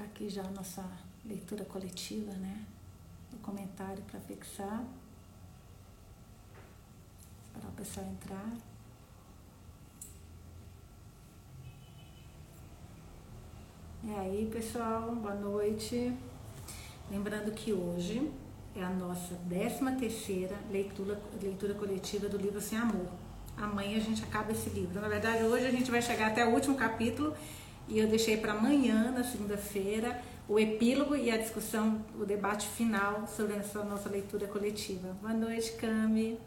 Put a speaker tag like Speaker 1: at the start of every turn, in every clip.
Speaker 1: colocar aqui já a nossa leitura coletiva, né? O comentário para fixar. Esperar o pessoal entrar. E aí, pessoal, boa noite. Lembrando que hoje é a nossa 13 terceira leitura, leitura coletiva do livro Sem Amor. Amanhã a gente acaba esse livro. Na verdade, hoje a gente vai chegar até o último capítulo e eu deixei para amanhã, na segunda-feira, o epílogo e a discussão, o debate final sobre essa nossa leitura coletiva. Boa noite, Cami.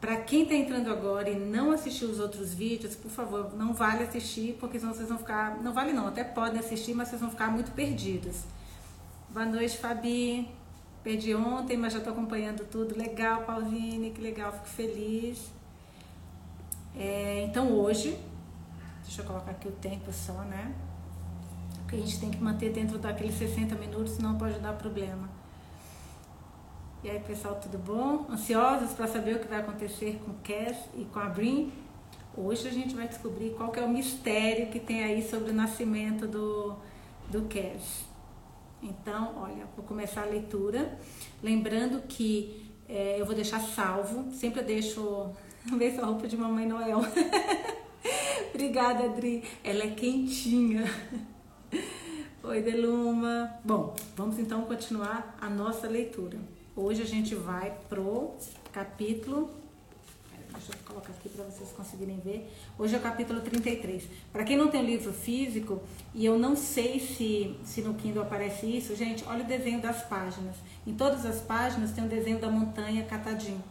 Speaker 1: Para quem está entrando agora e não assistiu os outros vídeos, por favor, não vale assistir, porque senão vocês vão ficar. Não vale não, até podem assistir, mas vocês vão ficar muito perdidos. Boa noite, Fabi. Perdi ontem, mas já estou acompanhando tudo. Legal, Pauline, que legal, fico feliz. É, então hoje, deixa eu colocar aqui o tempo só, né? Porque a gente tem que manter dentro daqueles 60 minutos, senão pode dar problema. E aí, pessoal, tudo bom? Ansiosos para saber o que vai acontecer com Cass e com a Brin? Hoje a gente vai descobrir qual é o mistério que tem aí sobre o nascimento do, do Cass. Então, olha, vou começar a leitura. Lembrando que é, eu vou deixar salvo, sempre eu deixo. Ver essa roupa de Mamãe Noel. Obrigada, Adri. Ela é quentinha. Oi, Deluma. Bom, vamos então continuar a nossa leitura. Hoje a gente vai pro capítulo. Deixa eu colocar aqui para vocês conseguirem ver. Hoje é o capítulo 33. Para quem não tem o livro físico, e eu não sei se, se no Kindle aparece isso, gente, olha o desenho das páginas. Em todas as páginas tem o um desenho da montanha catadinho.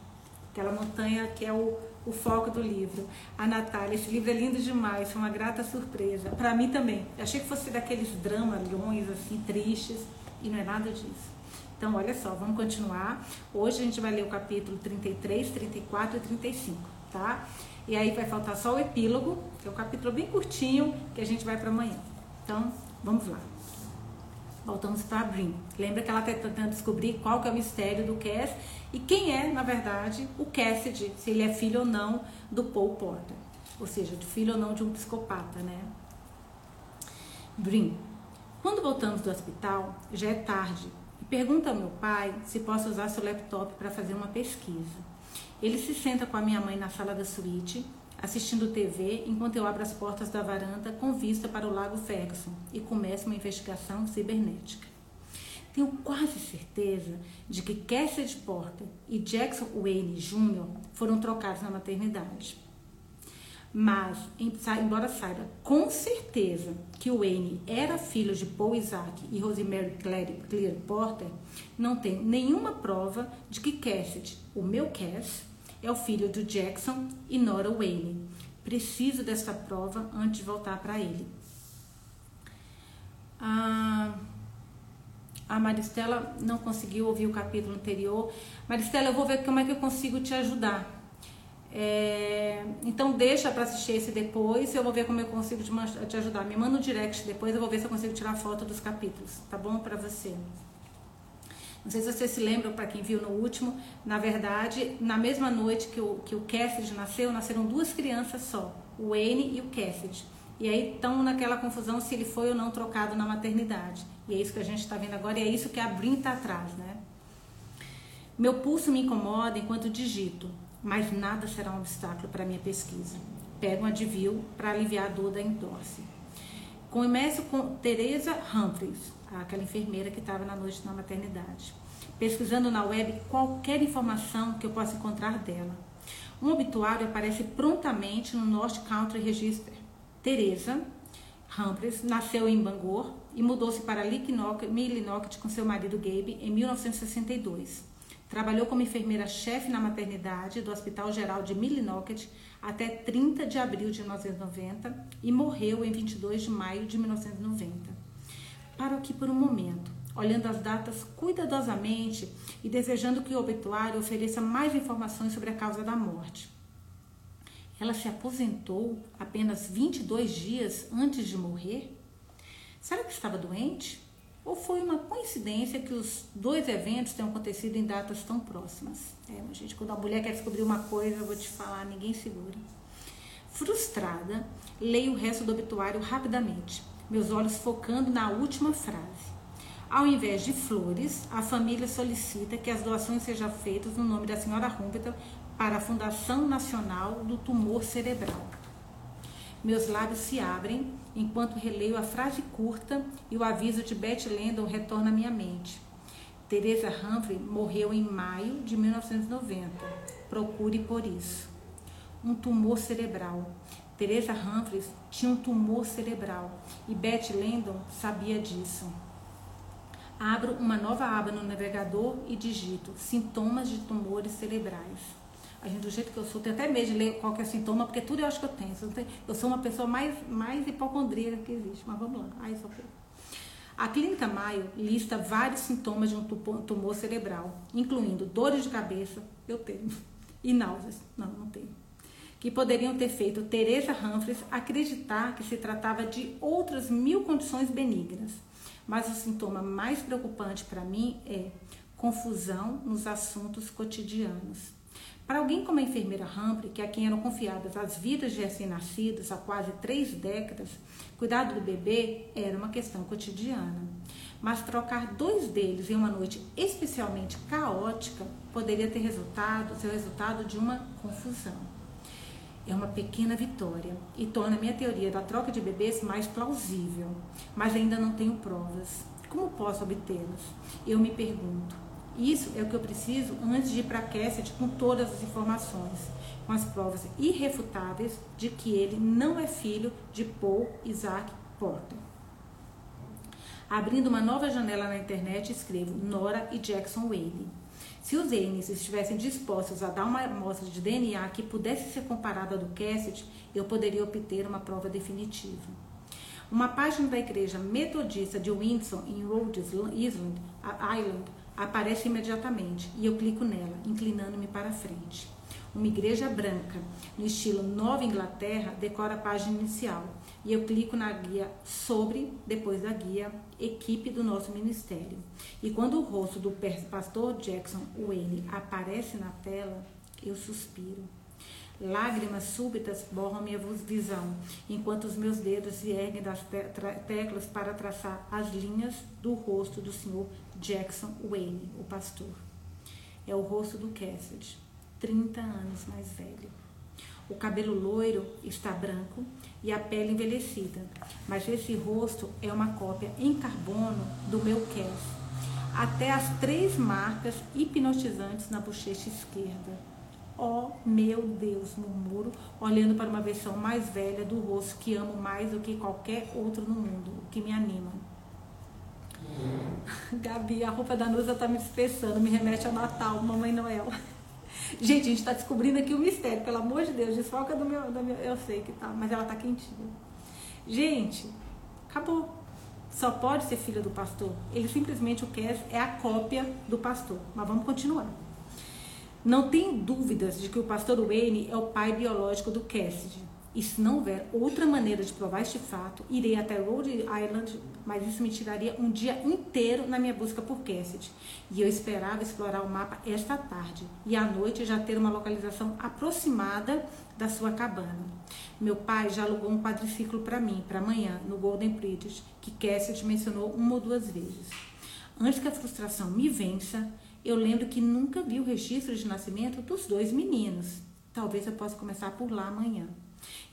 Speaker 1: Aquela montanha que é o, o foco do livro. A Natália, esse livro é lindo demais, foi uma grata surpresa. Para mim também. Eu achei que fosse daqueles dramalhões assim, tristes, e não é nada disso. Então, olha só, vamos continuar. Hoje a gente vai ler o capítulo 33, 34 e 35, tá? E aí vai faltar só o epílogo, que é um capítulo bem curtinho, que a gente vai para amanhã. Então, vamos lá. Voltamos para Brin. Lembra que ela está tentando descobrir qual que é o mistério do Cass e quem é, na verdade, o Cassidy, se ele é filho ou não do Paul Porter. Ou seja, filho ou não de um psicopata, né? Brin. Quando voltamos do hospital, já é tarde Pergunta ao meu pai se posso usar seu laptop para fazer uma pesquisa. Ele se senta com a minha mãe na sala da suíte, assistindo TV, enquanto eu abro as portas da varanda com vista para o Lago Ferguson e começo uma investigação cibernética. Tenho quase certeza de que Cassidy Porter e Jackson Wayne Jr. foram trocados na maternidade. Mas, embora saiba com certeza que Wayne era filho de Paul Isaac e Rosemary Claire, Claire Porter, não tem nenhuma prova de que Cassidy, o meu Cass, é o filho do Jackson e Nora Wayne. Preciso dessa prova antes de voltar para ele. Ah, a Maristela não conseguiu ouvir o capítulo anterior. Maristela, eu vou ver como é que eu consigo te ajudar. É, então deixa para assistir esse depois, eu vou ver como eu consigo te, te, ajudar. Me manda um direct depois, eu vou ver se eu consigo tirar foto dos capítulos, tá bom para você? Não sei se você se lembra, para quem viu no último, na verdade, na mesma noite que o, que o Cassidy nasceu, nasceram duas crianças só, o Wayne e o Cassidy. E aí estão naquela confusão se ele foi ou não trocado na maternidade. E é isso que a gente está vendo agora, e é isso que a Brin está atrás, né? Meu pulso me incomoda enquanto digito mas nada será um obstáculo para minha pesquisa. Pego um Advil para aliviar a dor da endorse. Começo com Teresa Humphreys, aquela enfermeira que estava na noite na maternidade, pesquisando na web qualquer informação que eu possa encontrar dela. Um obituário aparece prontamente no North Country Register. Teresa Humphreys nasceu em Bangor e mudou-se para Millinocket com seu marido Gabe em 1962. Trabalhou como enfermeira-chefe na maternidade do Hospital Geral de Millinocket até 30 de abril de 1990 e morreu em 22 de maio de 1990. Paro aqui por um momento, olhando as datas cuidadosamente e desejando que o obituário ofereça mais informações sobre a causa da morte. Ela se aposentou apenas 22 dias antes de morrer? Será que estava doente? Ou foi uma coincidência que os dois eventos tenham acontecido em datas tão próximas? É, gente, quando a mulher quer descobrir uma coisa, eu vou te falar, ninguém segura. Frustrada, leio o resto do obituário rapidamente. Meus olhos focando na última frase. Ao invés de flores, a família solicita que as doações sejam feitas no nome da senhora Humberton para a Fundação Nacional do Tumor Cerebral. Meus lábios se abrem enquanto releio a frase curta e o aviso de Beth Landon retorna à minha mente. Teresa Humphrey morreu em maio de 1990. Procure por isso. Um tumor cerebral. Teresa Humphrey tinha um tumor cerebral e Beth Landon sabia disso. Abro uma nova aba no navegador e digito sintomas de tumores cerebrais. A gente, do jeito que eu sou, tenho até medo de ler qualquer sintoma, porque tudo eu acho que eu tenho. Eu sou uma pessoa mais, mais hipocondríaca que existe. Mas vamos lá. Ai, só a Clínica Maio lista vários sintomas de um tumor cerebral, incluindo dores de cabeça, eu tenho, e náuseas, não, não tenho, que poderiam ter feito Teresa Humphreys acreditar que se tratava de outras mil condições benignas. Mas o sintoma mais preocupante para mim é confusão nos assuntos cotidianos. Para alguém como a enfermeira Humphrey, que é a quem eram confiadas as vidas de recém-nascidos há quase três décadas, cuidado do bebê era uma questão cotidiana. Mas trocar dois deles em uma noite especialmente caótica poderia ter resultado, ser o resultado de uma confusão. É uma pequena vitória e torna minha teoria da troca de bebês mais plausível, mas ainda não tenho provas. Como posso obtê-las? Eu me pergunto. Isso é o que eu preciso antes de ir para Cassidy com todas as informações, com as provas irrefutáveis de que ele não é filho de Paul Isaac Porter. Abrindo uma nova janela na internet, escrevo Nora e Jackson Whaley. Se os Ames estivessem dispostos a dar uma amostra de DNA que pudesse ser comparada à do Cassidy, eu poderia obter uma prova definitiva. Uma página da igreja metodista de Windsor, em Rhode Island, aparece imediatamente e eu clico nela, inclinando-me para frente. Uma igreja branca, no estilo Nova Inglaterra, decora a página inicial e eu clico na guia sobre, depois da guia, equipe do nosso ministério. E quando o rosto do pastor Jackson Wayne aparece na tela, eu suspiro. Lágrimas súbitas borram minha visão, enquanto os meus dedos se erguem das teclas para traçar as linhas do rosto do Senhor Jackson Wayne, o pastor. É o rosto do Cassidy, 30 anos mais velho. O cabelo loiro está branco e a pele envelhecida, mas esse rosto é uma cópia em carbono do meu Cass. Até as três marcas hipnotizantes na bochecha esquerda Oh meu Deus, murmuro, olhando para uma versão mais velha do rosto que amo mais do que qualquer outro no mundo, o que me anima. Gabi, a roupa da Nusa tá me dispersando, me remete ao Natal, Mamãe Noel. Gente, a gente está descobrindo aqui o mistério, pelo amor de Deus, desfoca do meu, do meu. Eu sei que tá, mas ela tá quentinha. Gente, acabou. Só pode ser filha do pastor. Ele simplesmente o quer é a cópia do pastor. Mas vamos continuar. Não tem dúvidas de que o pastor Wayne é o pai biológico do Cassidy. E se não houver outra maneira de provar este fato, irei até Rhode Island, mas isso me tiraria um dia inteiro na minha busca por Cassidy. E eu esperava explorar o mapa esta tarde e à noite já ter uma localização aproximada da sua cabana. Meu pai já alugou um quadriciclo para mim, para amanhã, no Golden Bridge, que Cassidy mencionou uma ou duas vezes. Antes que a frustração me vença, eu lembro que nunca vi o registro de nascimento dos dois meninos. Talvez eu possa começar por lá amanhã.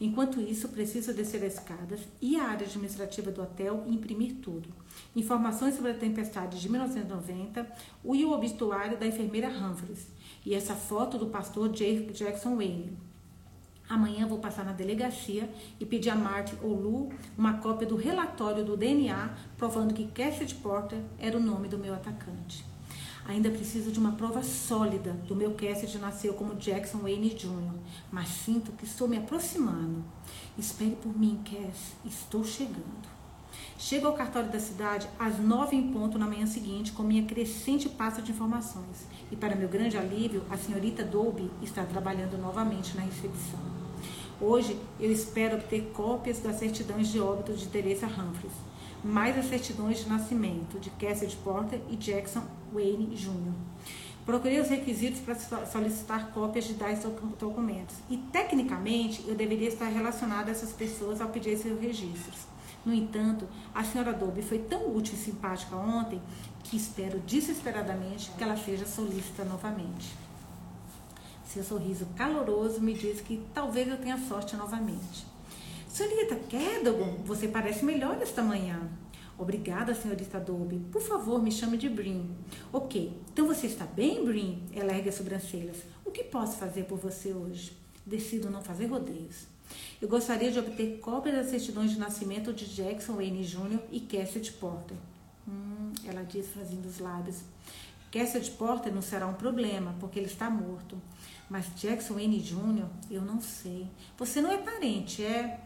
Speaker 1: Enquanto isso, preciso descer as escadas e a área administrativa do hotel e imprimir tudo. Informações sobre a tempestade de 1990 e o obituário da enfermeira Humphreys e essa foto do pastor Jackson Wayne. Amanhã vou passar na delegacia e pedir a Martin ou Lu uma cópia do relatório do DNA provando que Cassidy Porter era o nome do meu atacante. Ainda preciso de uma prova sólida do meu Cassidy nasceu como Jackson Wayne Jr., mas sinto que estou me aproximando. Espere por mim, Cass, estou chegando. Chego ao cartório da cidade às nove em ponto na manhã seguinte com minha crescente pasta de informações. E para meu grande alívio, a senhorita Dolby está trabalhando novamente na recepção. Hoje eu espero obter cópias das certidões de óbito de Teresa Humphreys mais as certidões de nascimento de Cassidy Porter e Jackson Wayne Jr. Procurei os requisitos para solicitar cópias de tais documentos. E, tecnicamente, eu deveria estar relacionada a essas pessoas ao pedir esses registros. No entanto, a senhora Dobby foi tão útil e simpática ontem que espero desesperadamente que ela seja solícita novamente. Seu sorriso caloroso me diz que talvez eu tenha sorte novamente. Senhorita Cadogan, você parece melhor esta manhã. Obrigada, senhorita Dobby. Por favor, me chame de Brin. Ok, então você está bem, Brin? Ela ergue as sobrancelhas. O que posso fazer por você hoje? Decido não fazer rodeios. Eu gostaria de obter cópia das certidões de nascimento de Jackson Wayne Jr. e Cassidy Porter. Hum, ela diz, franzindo os lábios. Cassidy Porter não será um problema, porque ele está morto. Mas Jackson Wayne Jr., eu não sei. Você não é parente, é.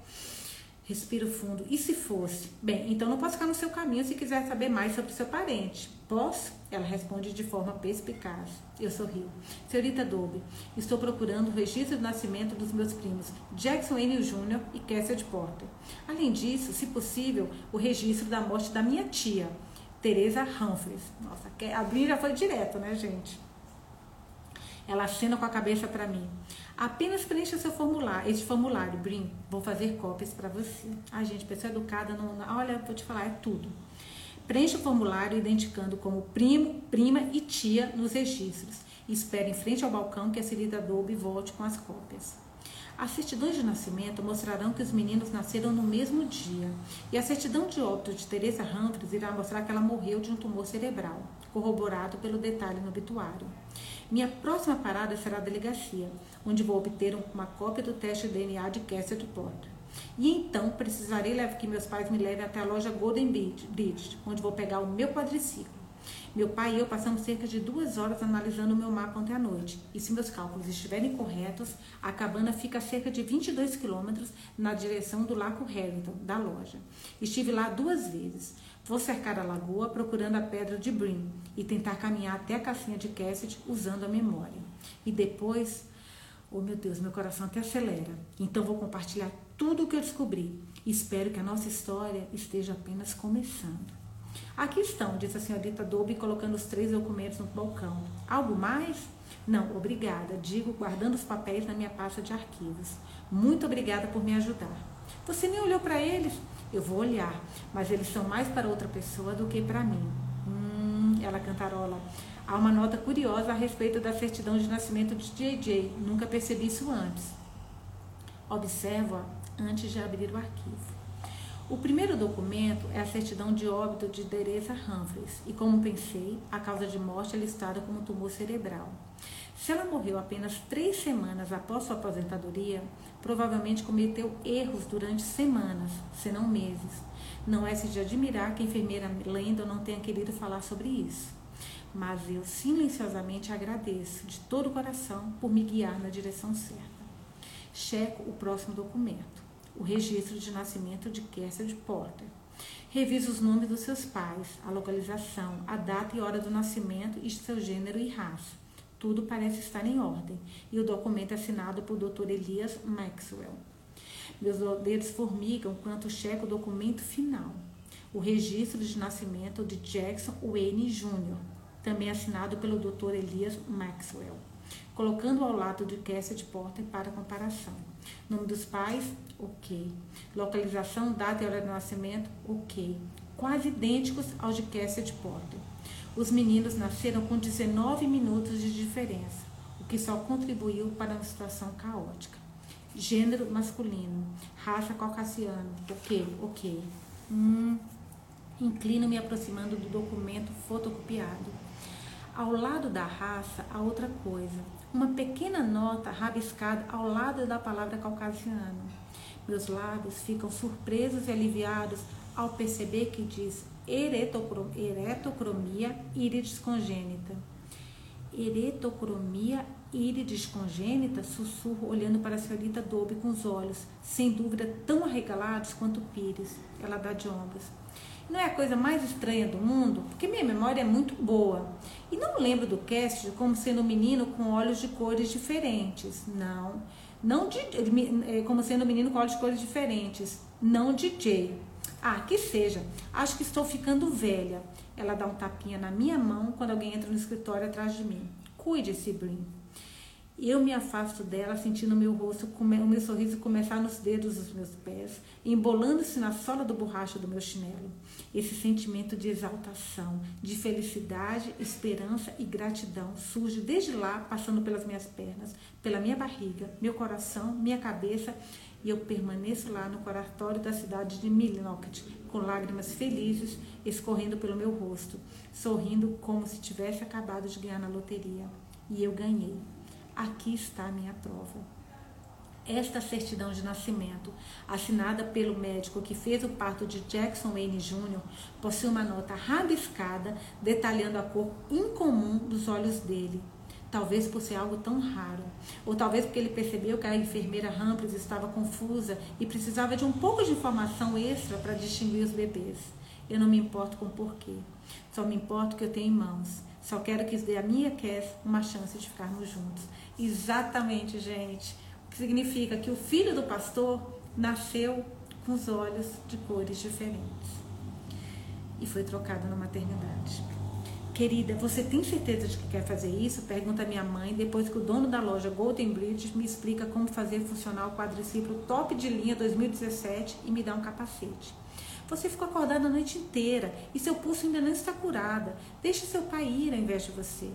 Speaker 1: Respiro fundo. E se fosse? Bem, então não posso ficar no seu caminho se quiser saber mais sobre seu parente. Posso? Ela responde de forma perspicaz. Eu sorrio. Senhorita Dobby, estou procurando o registro do nascimento dos meus primos Jackson N. Jr. e Cassidy Porter. Além disso, se possível, o registro da morte da minha tia, Teresa Humphreys. Nossa, a Brin já foi direto, né, gente? Ela acena com a cabeça para mim. Apenas preencha seu formulário, esse formulário, Brin. Vou fazer cópias para você. Ai, gente, pessoa educada, não, não, olha, vou te falar, é tudo. Preencha o formulário identificando como primo, prima e tia nos registros. espere em frente ao balcão que a senhorita Dolby volte com as cópias. As certidões de nascimento mostrarão que os meninos nasceram no mesmo dia. E a certidão de óbito de Teresa Humphreys irá mostrar que ela morreu de um tumor cerebral, corroborado pelo detalhe no obituário. Minha próxima parada será a delegacia, onde vou obter uma cópia do teste de DNA de Cassidy Porter. E então precisarei que meus pais me levem até a loja Golden Bridge, onde vou pegar o meu quadriciclo. Meu pai e eu passamos cerca de duas horas analisando o meu mapa ontem à noite. E se meus cálculos estiverem corretos, a cabana fica a cerca de 22 quilômetros na direção do Lago Harrington, da loja. Estive lá duas vezes. Vou cercar a lagoa procurando a pedra de Brim e tentar caminhar até a casinha de Cassidy usando a memória. E depois, oh meu Deus, meu coração até acelera. Então vou compartilhar tudo o que eu descobri. Espero que a nossa história esteja apenas começando. Aqui estão, disse a senhorita Dobby, colocando os três documentos no balcão. Algo mais? Não, obrigada, digo, guardando os papéis na minha pasta de arquivos. Muito obrigada por me ajudar. Você nem olhou para eles? Eu vou olhar, mas eles são mais para outra pessoa do que para mim. Hum, ela cantarola. Há uma nota curiosa a respeito da certidão de nascimento de JJ. Nunca percebi isso antes. Observo-a antes de abrir o arquivo. O primeiro documento é a certidão de óbito de Teresa Humphreys e, como pensei, a causa de morte é listada como tumor cerebral. Se ela morreu apenas três semanas após sua aposentadoria, provavelmente cometeu erros durante semanas, se não meses. Não é se de admirar que a enfermeira Lendon não tenha querido falar sobre isso. Mas eu silenciosamente agradeço de todo o coração por me guiar na direção certa. Checo o próximo documento, o registro de nascimento de Cassidy Porter. Reviso os nomes dos seus pais, a localização, a data e hora do nascimento e seu gênero e raça. Tudo parece estar em ordem e o documento é assinado por Dr. Elias Maxwell. Meus dedos formigam quanto checo o documento final. O registro de nascimento de Jackson Wayne Jr., também assinado pelo Dr. Elias Maxwell, colocando ao lado de Cassidy Porter para comparação. Nome dos pais? Ok. Localização, data e hora de nascimento? Ok. Quase idênticos aos de Cassidy Porter. Os meninos nasceram com 19 minutos de diferença, o que só contribuiu para uma situação caótica. Gênero masculino, raça caucasiana. Ok, ok. Hum, inclino me aproximando do documento fotocopiado. Ao lado da raça, há outra coisa. Uma pequena nota rabiscada ao lado da palavra caucasiano. Meus lábios ficam surpresos e aliviados ao perceber que diz eretocromia íris congênita. Eretocromia íris congênita, sussurro olhando para a senhorita Dobby com os olhos, sem dúvida tão arregalados quanto Pires. Ela dá de ombros. Não é a coisa mais estranha do mundo, porque minha memória é muito boa. E não lembro do Cast como sendo um menino com olhos de cores diferentes. Não. Não de, é, como sendo um menino com olhos de cores diferentes. Não DJ. Ah, que seja. Acho que estou ficando velha. Ela dá um tapinha na minha mão quando alguém entra no escritório atrás de mim. Cuide-se, Brin. Eu me afasto dela, sentindo o meu rosto, o meu sorriso começar nos dedos dos meus pés, embolando-se na sola do borracha do meu chinelo. Esse sentimento de exaltação, de felicidade, esperança e gratidão surge desde lá, passando pelas minhas pernas, pela minha barriga, meu coração, minha cabeça, e eu permaneço lá no coratório da cidade de Millinocket, com lágrimas felizes escorrendo pelo meu rosto, sorrindo como se tivesse acabado de ganhar na loteria. E eu ganhei. Aqui está a minha prova. Esta certidão de nascimento, assinada pelo médico que fez o parto de Jackson Wayne Jr., possui uma nota rabiscada detalhando a cor incomum dos olhos dele. Talvez por ser algo tão raro, ou talvez porque ele percebeu que a enfermeira Humphries estava confusa e precisava de um pouco de informação extra para distinguir os bebês. Eu não me importo com o porquê, só me importo que eu tenho irmãos. Só quero que isso dê a minha Cass uma chance de ficarmos juntos. Exatamente, gente. O que significa que o filho do pastor nasceu com os olhos de cores diferentes e foi trocado na maternidade. Querida, você tem certeza de que quer fazer isso? Pergunta minha mãe, depois que o dono da loja Golden Bridge me explica como fazer funcionar o quadriciclo top de linha 2017 e me dá um capacete. Você ficou acordada a noite inteira e seu pulso ainda não está curado. Deixe seu pai ir ao invés de você.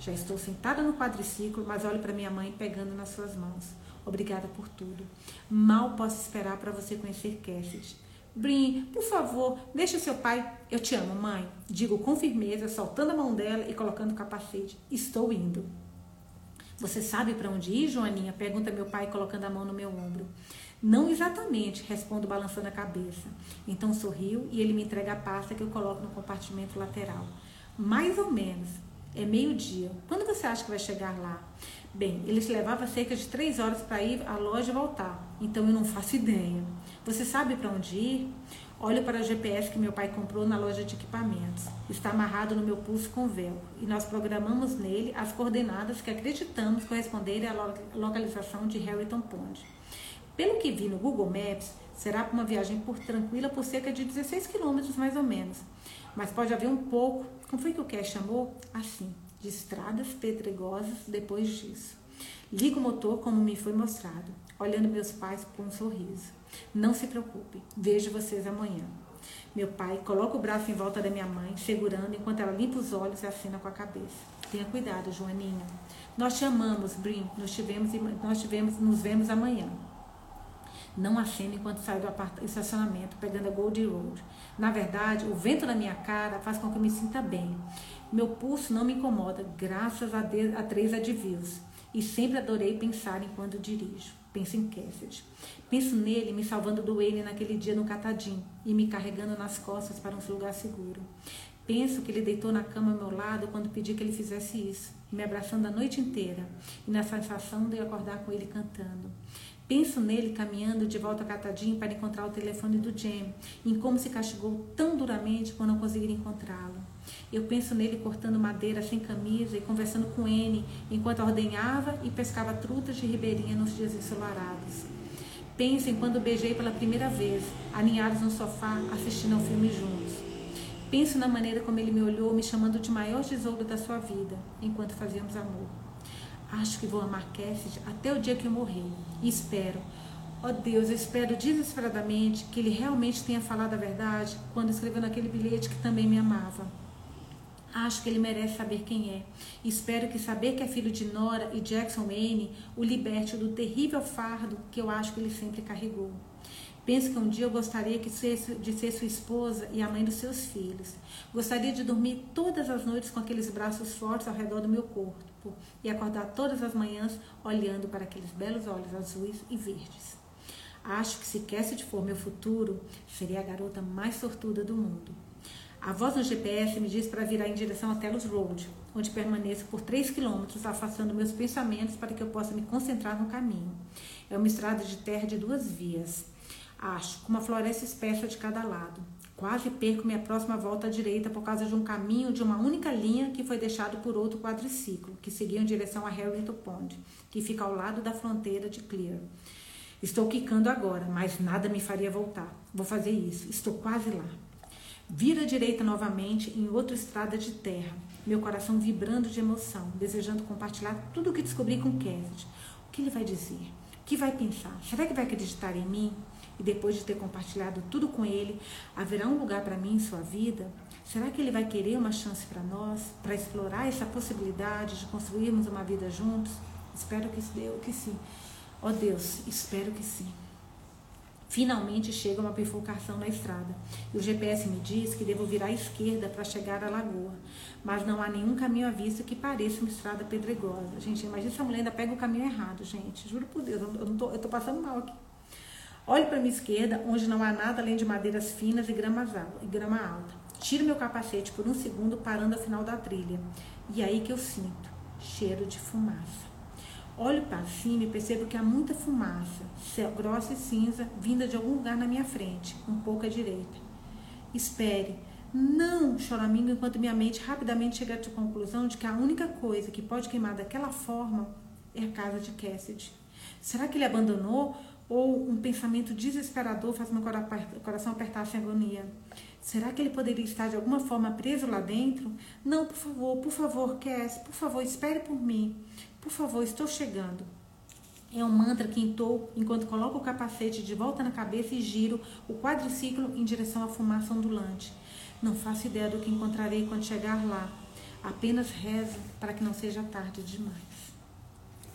Speaker 1: Já estou sentada no quadriciclo, mas olho para minha mãe pegando nas suas mãos. Obrigada por tudo. Mal posso esperar para você conhecer Cassidy. Brin, por favor, deixe seu pai. Eu te amo, mãe. Digo com firmeza, soltando a mão dela e colocando o capacete. Estou indo. Você sabe para onde ir, Joaninha? Pergunta meu pai, colocando a mão no meu ombro. Não exatamente, respondo balançando a cabeça. Então sorriu e ele me entrega a pasta que eu coloco no compartimento lateral. Mais ou menos. É meio-dia. Quando você acha que vai chegar lá? Bem, ele se levava cerca de três horas para ir à loja e voltar. Então eu não faço ideia. Você sabe para onde ir? Olho para o GPS que meu pai comprou na loja de equipamentos. Está amarrado no meu pulso com velcro e nós programamos nele as coordenadas que acreditamos corresponderem à localização de Harrington Pond. Pelo que vi no Google Maps, será uma viagem por tranquila por cerca de 16 quilômetros mais ou menos. Mas pode haver um pouco, como foi que o Cash chamou? Assim, de estradas pedregosas depois disso. Ligo o motor como me foi mostrado, olhando meus pais com um sorriso. Não se preocupe, vejo vocês amanhã. Meu pai coloca o braço em volta da minha mãe, segurando enquanto ela limpa os olhos e assina com a cabeça. Tenha cuidado, Joaninha. Nós te amamos, Brin. Nós tivemos, nós tivemos, nos vemos amanhã. Não acendo enquanto saio do estacionamento, pegando a Gold Road. Na verdade, o vento na minha cara faz com que eu me sinta bem. Meu pulso não me incomoda, graças a, de, a três advios. E sempre adorei pensar enquanto dirijo. Penso em Cassidy. Penso nele me salvando do Wayne naquele dia no Catadim e me carregando nas costas para um lugar seguro. Penso que ele deitou na cama ao meu lado quando pedi que ele fizesse isso, me abraçando a noite inteira e na sensação de acordar com ele cantando. Penso nele caminhando de volta a Catadinho para encontrar o telefone do Jam, em como se castigou tão duramente por não conseguir encontrá-lo. Eu penso nele cortando madeira sem camisa e conversando com N enquanto ordenhava e pescava trutas de ribeirinha nos dias ensolarados. Penso em quando beijei pela primeira vez, aninhados no sofá, assistindo ao filme juntos. Penso na maneira como ele me olhou, me chamando de maior tesouro da sua vida, enquanto fazíamos amor. Acho que vou amar Cassidy até o dia que eu morrer. E espero, ó oh Deus, eu espero desesperadamente que ele realmente tenha falado a verdade quando escreveu naquele bilhete que também me amava. Acho que ele merece saber quem é. Espero que saber que é filho de Nora e Jackson Wayne o liberte do terrível fardo que eu acho que ele sempre carregou. Penso que um dia eu gostaria de ser sua esposa e a mãe dos seus filhos. Gostaria de dormir todas as noites com aqueles braços fortes ao redor do meu corpo e acordar todas as manhãs olhando para aqueles belos olhos azuis e verdes. Acho que se Cassidy for meu futuro, seria a garota mais sortuda do mundo. A voz no GPS me diz para virar em direção a Telos Road, onde permaneço por 3 quilômetros, afastando meus pensamentos para que eu possa me concentrar no caminho. É uma estrada de terra de duas vias acho, com uma floresta espessa de cada lado. Quase perco minha próxima volta à direita por causa de um caminho de uma única linha que foi deixado por outro quadriciclo, que seguia em direção a Harrington Pond, que fica ao lado da fronteira de Clear. Estou quicando agora, mas nada me faria voltar. Vou fazer isso. Estou quase lá. Vira à direita novamente em outra estrada de terra, meu coração vibrando de emoção, desejando compartilhar tudo o que descobri com Kenneth. O que ele vai dizer? O que vai pensar? Será que vai acreditar em mim? E depois de ter compartilhado tudo com ele, haverá um lugar para mim em sua vida? Será que ele vai querer uma chance para nós, para explorar essa possibilidade de construirmos uma vida juntos? Espero que, que sim. Ó oh Deus, espero que sim. Finalmente chega uma bifurcação na estrada e o GPS me diz que devo virar à esquerda para chegar à lagoa, mas não há nenhum caminho à vista que pareça uma estrada pedregosa. Gente, imagina essa mulher ainda pega o caminho errado, gente. Juro por Deus, eu, tô, eu tô passando mal aqui. Olho para minha esquerda, onde não há nada além de madeiras finas e grama, e grama alta. Tiro meu capacete por um segundo, parando ao final da trilha. E é aí que eu sinto cheiro de fumaça. Olho para cima e percebo que há muita fumaça, grossa e cinza, vinda de algum lugar na minha frente, um pouco à direita. Espere. Não, choramingo, enquanto minha mente rapidamente chega à conclusão de que a única coisa que pode queimar daquela forma é a casa de Cassidy. Será que ele abandonou ou um pensamento desesperador faz meu coração apertar sem agonia? Será que ele poderia estar de alguma forma preso lá dentro? Não, por favor, por favor, Cass, por favor, espere por mim. Por favor, estou chegando. É um mantra que entou enquanto coloco o capacete de volta na cabeça e giro o quadriciclo em direção à fumaça ondulante. Não faço ideia do que encontrarei quando chegar lá. Apenas rezo para que não seja tarde demais.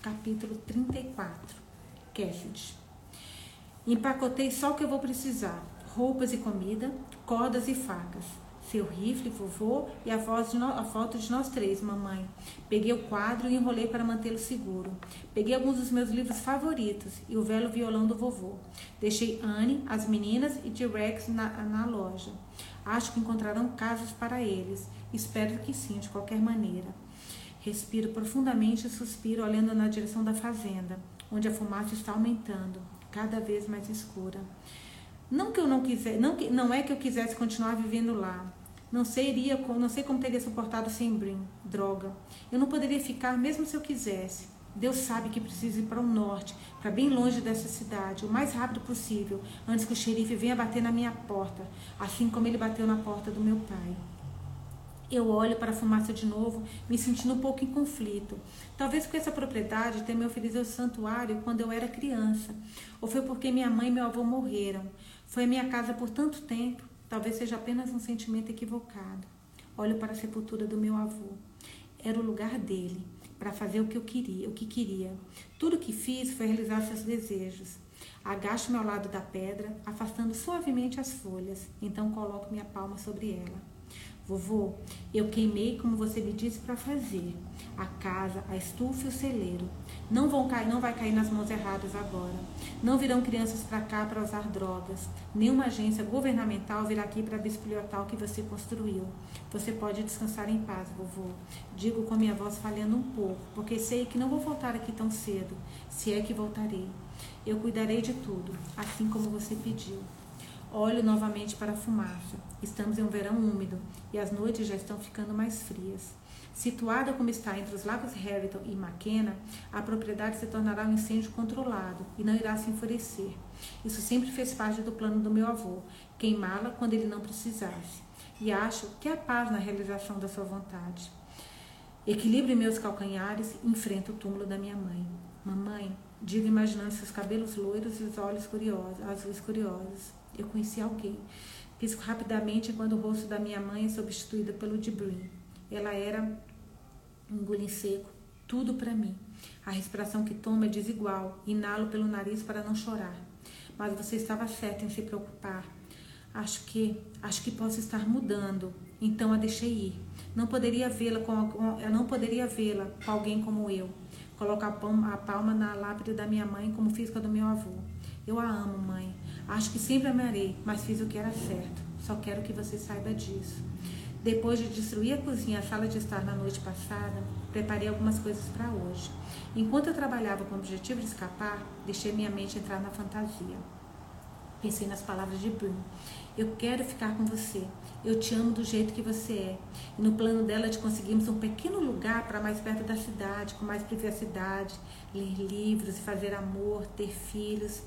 Speaker 1: Capítulo 34 Cassidy Empacotei só o que eu vou precisar: roupas e comida, cordas e facas seu rifle, vovô, e a, no, a, foto de nós três, mamãe. Peguei o quadro e enrolei para mantê-lo seguro. Peguei alguns dos meus livros favoritos e o velho violão do vovô. Deixei Anne, as meninas e T-Rex na, na loja. Acho que encontrarão casas para eles. Espero que sim, de qualquer maneira. Respiro profundamente e suspiro olhando na direção da fazenda, onde a fumaça está aumentando, cada vez mais escura. Não que eu não quisesse, não, que, não é que eu quisesse continuar vivendo lá, não seria, não sei como teria suportado sem Brim, droga. Eu não poderia ficar mesmo se eu quisesse. Deus sabe que preciso ir para o norte, para bem longe dessa cidade, o mais rápido possível, antes que o xerife venha bater na minha porta, assim como ele bateu na porta do meu pai. Eu olho para a fumaça de novo, me sentindo um pouco em conflito. Talvez porque essa propriedade tenha me oferecido santuário quando eu era criança, ou foi porque minha mãe e meu avô morreram. Foi a minha casa por tanto tempo Talvez seja apenas um sentimento equivocado. Olho para a sepultura do meu avô. Era o lugar dele para fazer o que eu queria, o que queria. Tudo que fiz foi realizar seus desejos. Agacho-me ao lado da pedra, afastando suavemente as folhas. Então coloco minha palma sobre ela. Vovô, eu queimei como você me disse para fazer. A casa, a estufa e o celeiro. Não vão cair, não vai cair nas mãos erradas agora. Não virão crianças para cá para usar drogas. Nenhuma agência governamental virá aqui para bisbilhotar o que você construiu. Você pode descansar em paz, vovô. Digo com minha voz falhando um pouco, porque sei que não vou voltar aqui tão cedo, se é que voltarei. Eu cuidarei de tudo, assim como você pediu. Olho novamente para a fumaça. Estamos em um verão úmido e as noites já estão ficando mais frias. Situada como está entre os lagos Harrington e McKenna, a propriedade se tornará um incêndio controlado e não irá se enfurecer. Isso sempre fez parte do plano do meu avô, queimá-la quando ele não precisasse. E acho que há paz na realização da sua vontade. Equilibre meus calcanhares e enfrento o túmulo da minha mãe. Mamãe, digo imaginando seus cabelos loiros e os olhos curiosos, azuis curiosos. Eu conheci alguém. Pisco rapidamente quando o rosto da minha mãe é substituído pelo de Brin. Ela era um engolir seco, tudo para mim. A respiração que tomo é desigual, inalo pelo nariz para não chorar. Mas você estava certa em se preocupar. Acho que, acho que posso estar mudando. Então a deixei ir. Não poderia vê-la com, eu não poderia vê-la com alguém como eu. Coloco a palma, a palma na lápide da minha mãe como fiz com a do meu avô. Eu a amo, mãe. Acho que sempre amarei, mas fiz o que era certo. Só quero que você saiba disso. Depois de destruir a cozinha a sala de estar na noite passada, preparei algumas coisas para hoje. Enquanto eu trabalhava com o objetivo de escapar, deixei minha mente entrar na fantasia. Pensei nas palavras de Bruno. Eu quero ficar com você. Eu te amo do jeito que você é. E no plano dela de conseguirmos um pequeno lugar para mais perto da cidade, com mais privacidade, ler livros, fazer amor, ter filhos.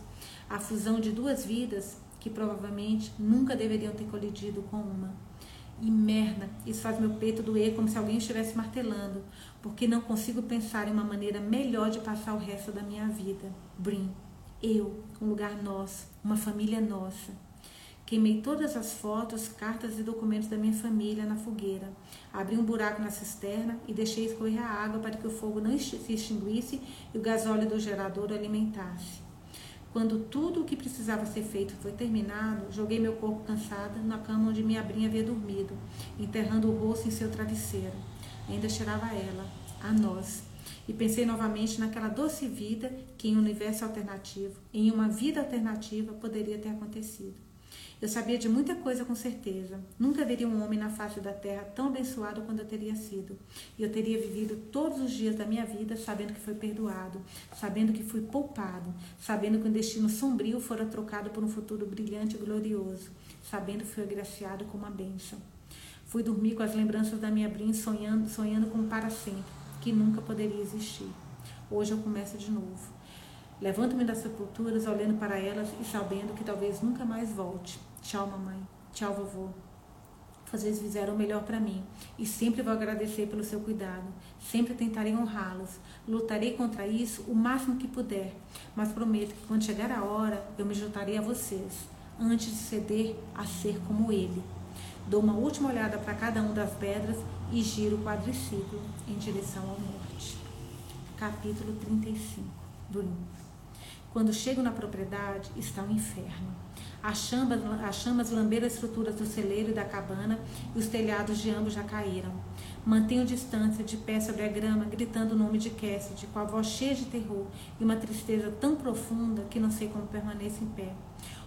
Speaker 1: A fusão de duas vidas que provavelmente nunca deveriam ter colidido com uma. E merda, isso faz meu peito doer como se alguém estivesse martelando, porque não consigo pensar em uma maneira melhor de passar o resto da minha vida. Brin, eu, um lugar nosso, uma família nossa. Queimei todas as fotos, cartas e documentos da minha família na fogueira. Abri um buraco na cisterna e deixei escorrer a água para que o fogo não se extinguisse e o gasóleo do gerador alimentasse. Quando tudo o que precisava ser feito foi terminado, joguei meu corpo cansado na cama onde minha abrinha havia dormido, enterrando o rosto em seu travesseiro. Ainda cheirava ela, a nós. E pensei novamente naquela doce vida que em um universo alternativo, em uma vida alternativa, poderia ter acontecido. Eu sabia de muita coisa com certeza. Nunca haveria um homem na face da terra tão abençoado quanto eu teria sido. E eu teria vivido todos os dias da minha vida sabendo que foi perdoado, sabendo que fui poupado, sabendo que um destino sombrio fora trocado por um futuro brilhante e glorioso, sabendo que fui agraciado com uma bênção. Fui dormir com as lembranças da minha brin sonhando, sonhando com para sempre, que nunca poderia existir. Hoje eu começo de novo. Levanto-me das sepulturas, olhando para elas e sabendo que talvez nunca mais volte. Tchau, mamãe. Tchau, vovô. Vocês fizeram o melhor para mim e sempre vou agradecer pelo seu cuidado. Sempre tentarei honrá-los. Lutarei contra isso o máximo que puder, mas prometo que quando chegar a hora eu me juntarei a vocês, antes de ceder a ser como ele. Dou uma última olhada para cada uma das pedras e giro o quadriciclo em direção ao norte. Capítulo 35 Bruno. Quando chego na propriedade, está o um inferno. As chamas, as chamas lamberam as estruturas do celeiro e da cabana e os telhados de ambos já caíram. Mantenho distância, de pé sobre a grama, gritando o nome de Cassidy, com a voz cheia de terror e uma tristeza tão profunda que não sei como permaneço em pé.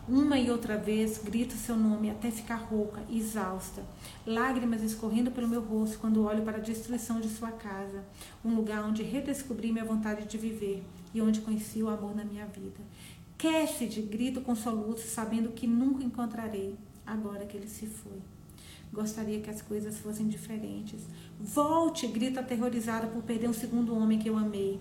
Speaker 1: Uma e outra vez grito seu nome até ficar rouca e exausta, lágrimas escorrendo pelo meu rosto quando olho para a destruição de sua casa, um lugar onde redescobri minha vontade de viver, e onde conheci o amor na minha vida. Cassidy, grito com soluço, sabendo que nunca encontrarei, agora que ele se foi. Gostaria que as coisas fossem diferentes. Volte, grito aterrorizada por perder um segundo homem que eu amei.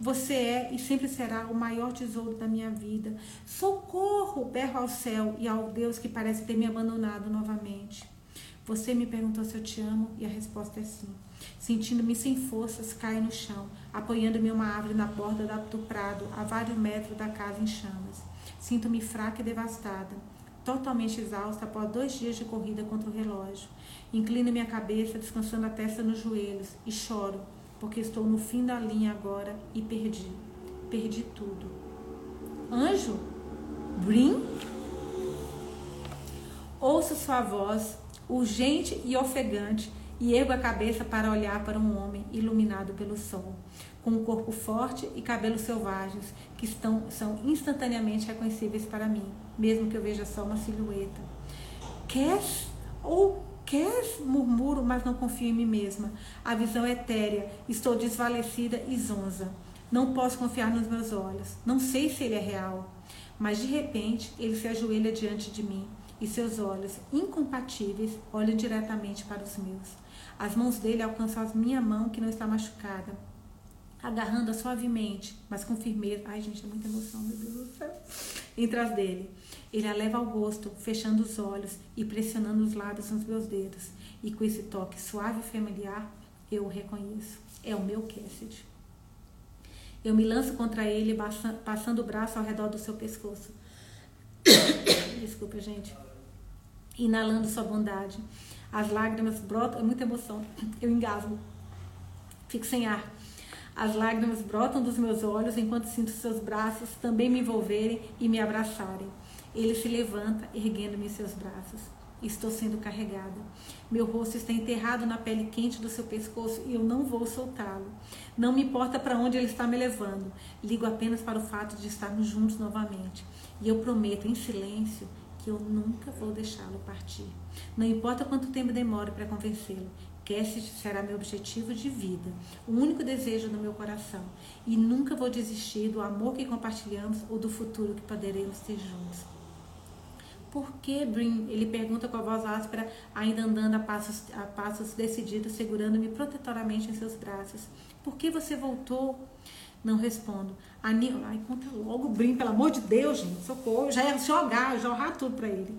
Speaker 1: Você é e sempre será o maior tesouro da minha vida. Socorro! Berro ao céu e ao Deus que parece ter me abandonado novamente. Você me perguntou se eu te amo e a resposta é sim. Sentindo-me sem forças, caio no chão, apoiando-me uma árvore na borda do prado, a vários metros da casa em chamas. Sinto-me fraca e devastada, totalmente exausta após dois dias de corrida contra o relógio. Inclino minha cabeça, descansando a testa nos joelhos, e choro, porque estou no fim da linha agora e perdi. Perdi tudo. Anjo? Brim? Ouço sua voz, urgente e ofegante, e ergo a cabeça para olhar para um homem iluminado pelo sol, com um corpo forte e cabelos selvagens que estão, são instantaneamente reconhecíveis para mim, mesmo que eu veja só uma silhueta. Queres ou queres? Murmuro, mas não confio em mim mesma. A visão é etérea, estou desvalecida e zonza. Não posso confiar nos meus olhos. Não sei se ele é real. Mas de repente ele se ajoelha diante de mim e seus olhos, incompatíveis, olham diretamente para os meus. As mãos dele alcançam a minha mão que não está machucada, agarrando-a suavemente, mas com firmeza. Ai, gente, é muita emoção, meu Deus do céu. Entre as dele. Ele a leva ao rosto, fechando os olhos e pressionando os lábios nos meus dedos. E com esse toque suave e familiar, eu o reconheço. É o meu Cassidy. Eu me lanço contra ele, passando o braço ao redor do seu pescoço. Desculpa, gente. Inalando sua bondade. As lágrimas brotam, é muita emoção. Eu engasgo. Fico sem ar. As lágrimas brotam dos meus olhos enquanto sinto seus braços também me envolverem e me abraçarem. Ele se levanta, erguendo-me em seus braços. Estou sendo carregada. Meu rosto está enterrado na pele quente do seu pescoço e eu não vou soltá-lo. Não me importa para onde ele está me levando. Ligo apenas para o fato de estarmos juntos novamente. E eu prometo em silêncio que eu nunca vou deixá-lo partir. Não importa quanto tempo demore para convencê-lo, Cassidy será meu objetivo de vida, o único desejo do meu coração. E nunca vou desistir do amor que compartilhamos ou do futuro que poderemos ter juntos. Por que, Brin? Ele pergunta com a voz áspera, ainda andando a passos, a passos decididos, segurando-me protetoramente em seus braços. Por que você voltou? Não respondo. Anil, ai, conta logo, Brim, pelo amor de Deus, gente, socorro. Já ia jogar, jogar tudo para ele.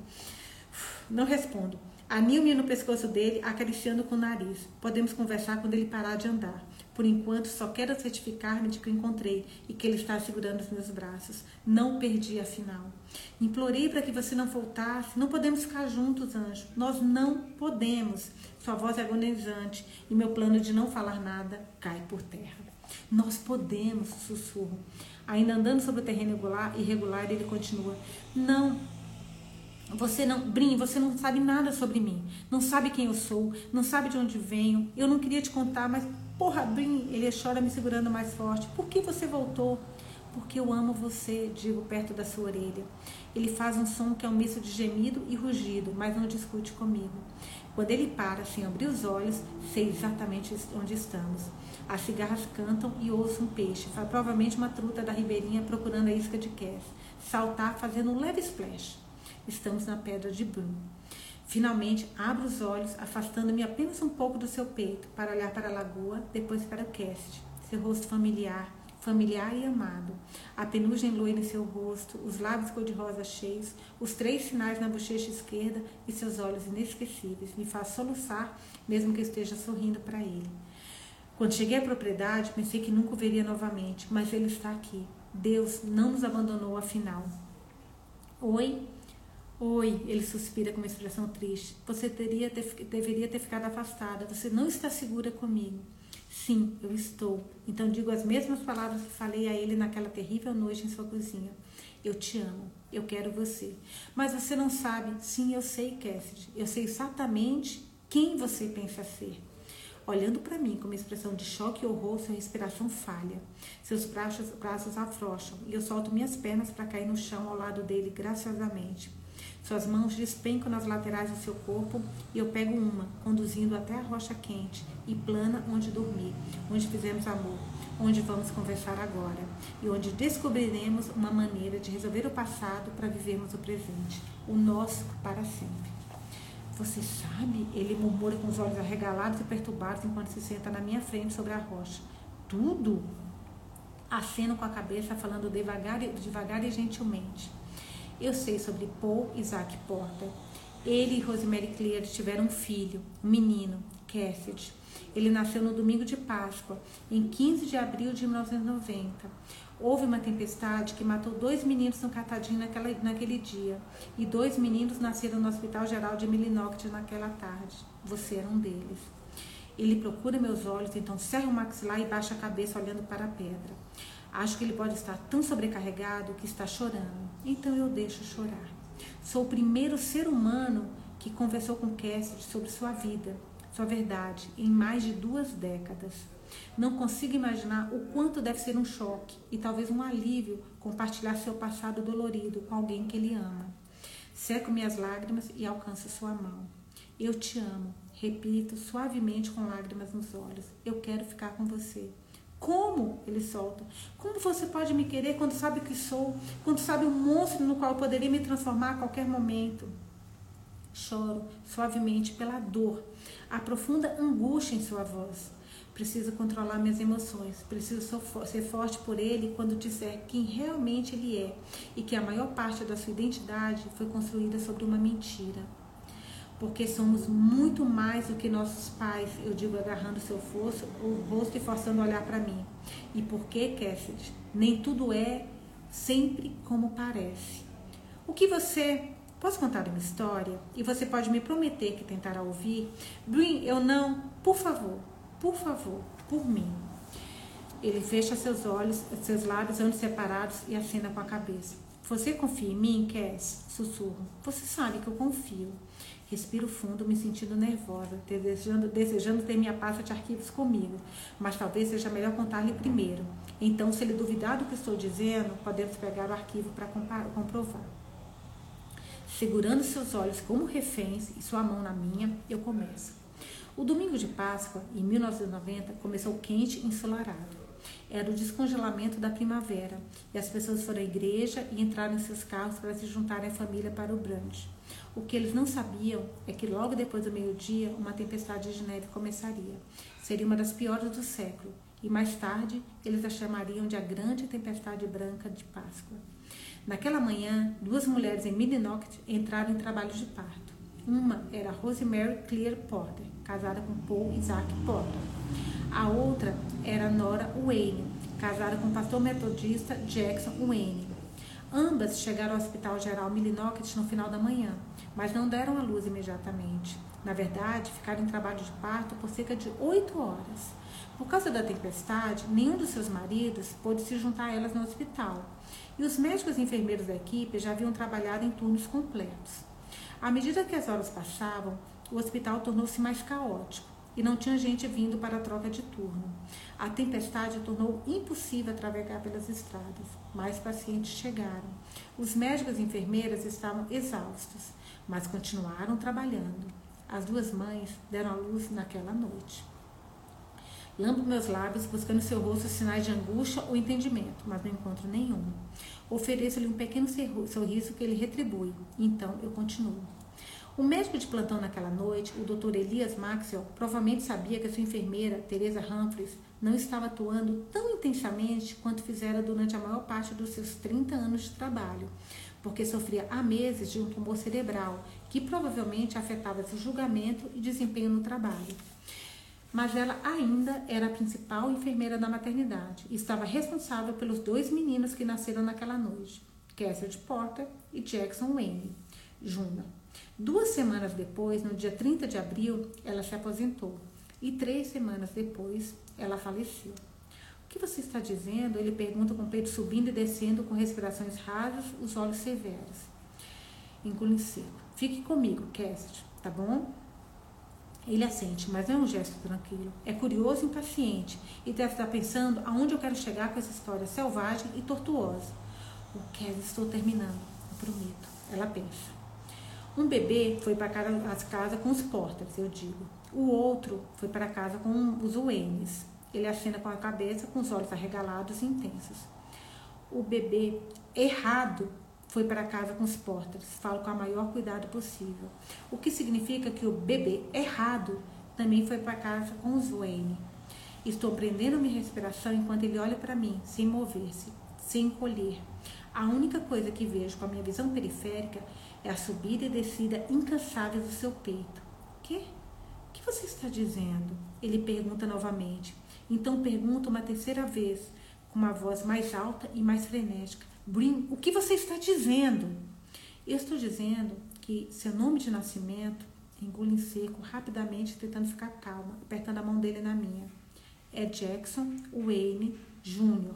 Speaker 1: Não respondo. Anil-me no pescoço dele, acariciando com o nariz. Podemos conversar quando ele parar de andar. Por enquanto, só quero certificar-me de que o encontrei e que ele está segurando os meus braços. Não perdi, afinal. Implorei para que você não voltasse. Não podemos ficar juntos, anjo. Nós não podemos. Sua voz é agonizante e meu plano de não falar nada cai por terra. Nós podemos, sussurro. Ainda andando sobre o terreno irregular, irregular ele continua. Não, você não, Brim, você não sabe nada sobre mim. Não sabe quem eu sou, não sabe de onde venho. Eu não queria te contar, mas porra, Brim, ele chora me segurando mais forte. Por que você voltou? Porque eu amo você, digo perto da sua orelha. Ele faz um som que é um misto de gemido e rugido, mas não discute comigo. Quando ele para, sem abrir os olhos, sei exatamente onde estamos. As cigarras cantam e ouço um peixe, provavelmente uma truta da ribeirinha procurando a isca de Cass, saltar fazendo um leve splash. Estamos na pedra de Brum. Finalmente, abro os olhos, afastando-me apenas um pouco do seu peito, para olhar para a lagoa, depois para o cast. Seu rosto familiar, familiar e amado. A penugem loira em seu rosto, os lábios cor-de-rosa cheios, os três sinais na bochecha esquerda e seus olhos inesquecíveis. Me faz soluçar, mesmo que esteja sorrindo para ele. Quando cheguei à propriedade, pensei que nunca o veria novamente, mas ele está aqui. Deus não nos abandonou afinal. Oi, Oi, ele suspira com uma expressão triste. Você teria ter, deveria ter ficado afastada. Você não está segura comigo. Sim, eu estou. Então digo as mesmas palavras que falei a ele naquela terrível noite em sua cozinha. Eu te amo. Eu quero você. Mas você não sabe. Sim, eu sei, Cassidy. Eu sei exatamente quem você pensa ser. Olhando para mim com uma expressão de choque e horror, sua respiração falha. Seus braços, braços afrouxam e eu solto minhas pernas para cair no chão ao lado dele graciosamente. Suas mãos despencam nas laterais do seu corpo e eu pego uma, conduzindo até a rocha quente e plana onde dormir, onde fizemos amor, onde vamos conversar agora e onde descobriremos uma maneira de resolver o passado para vivermos o presente, o nosso para sempre. Você sabe? Ele murmura com os olhos arregalados e perturbados enquanto se senta na minha frente sobre a rocha. Tudo? Aceno com a cabeça, falando devagar, devagar e gentilmente. Eu sei sobre Paul Isaac Porter. Ele e Rosemary Clear tiveram um filho, um menino, Cassidy. Ele nasceu no domingo de Páscoa, em 15 de abril de 1990. Houve uma tempestade que matou dois meninos no Catadinho naquela, naquele dia. E dois meninos nasceram no Hospital Geral de Millinocket naquela tarde. Você era um deles. Ele procura meus olhos, então cerra o maxilar e baixa a cabeça olhando para a pedra. Acho que ele pode estar tão sobrecarregado que está chorando. Então eu deixo chorar. Sou o primeiro ser humano que conversou com Cassidy sobre sua vida, sua verdade, em mais de duas décadas. Não consigo imaginar o quanto deve ser um choque e talvez um alívio compartilhar seu passado dolorido com alguém que ele ama. Seco minhas lágrimas e alcanço sua mão. Eu te amo, repito suavemente com lágrimas nos olhos. Eu quero ficar com você. Como? Ele solta. Como você pode me querer quando sabe que sou? Quando sabe o monstro no qual eu poderia me transformar a qualquer momento? Choro suavemente pela dor, a profunda angústia em sua voz. Preciso controlar minhas emoções. Preciso ser forte por ele quando disser quem realmente ele é e que a maior parte da sua identidade foi construída sobre uma mentira porque somos muito mais do que nossos pais, eu digo agarrando seu rosto, o rosto e forçando a olhar para mim. E por que, Cassidy? Nem tudo é sempre como parece. O que você. Posso contar uma história? E você pode me prometer que tentará ouvir? Brin, eu não. Por favor, por favor, por mim. Ele fecha seus olhos, seus lábios onde separados e acena com a cabeça. Você confia em mim, Cass? Sussurro. Você sabe que eu confio. Respiro fundo, me sentindo nervosa, desejando, desejando ter minha pasta de arquivos comigo, mas talvez seja melhor contar-lhe primeiro. Então, se ele duvidar do que estou dizendo, podemos pegar o arquivo para comprovar. Segurando seus olhos como reféns e sua mão na minha, eu começo. O domingo de Páscoa, em 1990, começou quente e ensolarado. Era o descongelamento da primavera e as pessoas foram à igreja e entraram em seus carros para se juntarem à família para o brunch. O que eles não sabiam é que logo depois do meio-dia uma tempestade de neve começaria. Seria uma das piores do século e mais tarde eles a chamariam de a grande tempestade branca de Páscoa. Naquela manhã, duas mulheres em Midnocket entraram em trabalho de parto. Uma era Rosemary Clear Porter, casada com Paul Isaac Porter. A outra era Nora Wayne, casada com o pastor metodista Jackson Wayne. Ambas chegaram ao Hospital Geral Millinocket no final da manhã, mas não deram à luz imediatamente. Na verdade, ficaram em trabalho de parto por cerca de oito horas. Por causa da tempestade, nenhum dos seus maridos pôde se juntar a elas no hospital. E os médicos e enfermeiros da equipe já haviam trabalhado em turnos completos. À medida que as horas passavam, o hospital tornou-se mais caótico e não tinha gente vindo para a troca de turno. A tempestade tornou impossível atravessar pelas estradas. Mais pacientes chegaram. Os médicos e enfermeiras estavam exaustos, mas continuaram trabalhando. As duas mães deram à luz naquela noite. Lambo meus lábios, buscando seu rosto sinais de angústia ou entendimento, mas não encontro nenhum. Ofereço-lhe um pequeno sorriso que ele retribui. Então eu continuo. O médico de plantão naquela noite, o Dr. Elias Maxwell, provavelmente sabia que a sua enfermeira, Teresa Humphreys, não estava atuando tão intensamente quanto fizera durante a maior parte dos seus 30 anos de trabalho, porque sofria há meses de um tumor cerebral que provavelmente afetava seu julgamento e desempenho no trabalho mas ela ainda era a principal enfermeira da maternidade e estava responsável pelos dois meninos que nasceram naquela noite, Cassidy Porter e Jackson Wayne Jr. Duas semanas depois, no dia 30 de abril, ela se aposentou e três semanas depois ela faleceu. O que você está dizendo? Ele pergunta com o peito subindo e descendo, com respirações rasas, os olhos severos. Engole seco. Fique comigo, Cassidy, tá bom? Ele assente, mas é um gesto tranquilo. É curioso e impaciente e deve estar pensando aonde eu quero chegar com essa história selvagem e tortuosa. O que estou terminando, eu prometo. Ela pensa. Um bebê foi para casa com os Porters, eu digo. O outro foi para casa com os Waynes. Ele acena com a cabeça, com os olhos arregalados e intensos. O bebê errado foi para casa com os porters. Falo com o maior cuidado possível. O que significa que o bebê errado também foi para casa com os Wayne. Estou prendendo minha respiração enquanto ele olha para mim, sem mover-se, sem encolher. A única coisa que vejo com a minha visão periférica é a subida e descida incansável do seu peito. Que? O que você está dizendo? Ele pergunta novamente. Então pergunta uma terceira vez, com uma voz mais alta e mais frenética. Brim, o que você está dizendo? Eu estou dizendo que seu nome de nascimento, engole em seco, rapidamente, tentando ficar calma, apertando a mão dele na minha. É Jackson Wayne Jr.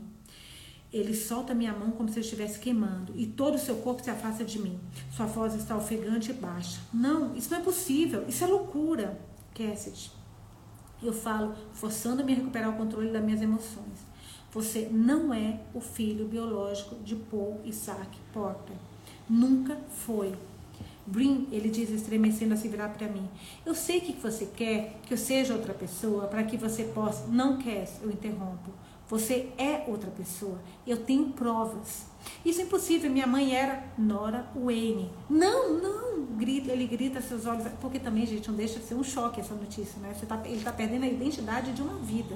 Speaker 1: Ele solta minha mão como se eu estivesse queimando e todo o seu corpo se afasta de mim. Sua voz está ofegante e baixa. Não, isso não é possível. Isso é loucura. Cassidy. Eu falo, forçando-me a recuperar o controle das minhas emoções. Você não é o filho biológico de Paul Isaac Porter. Nunca foi. Brin, ele diz estremecendo a se virar para mim. Eu sei que você quer que eu seja outra pessoa para que você possa. Não quer, eu interrompo. Você é outra pessoa. Eu tenho provas. Isso é impossível. Minha mãe era Nora Wayne. Não, não, grita, ele grita seus olhos. Porque também, gente, não deixa de ser um choque essa notícia, né? Você tá, ele está perdendo a identidade de uma vida.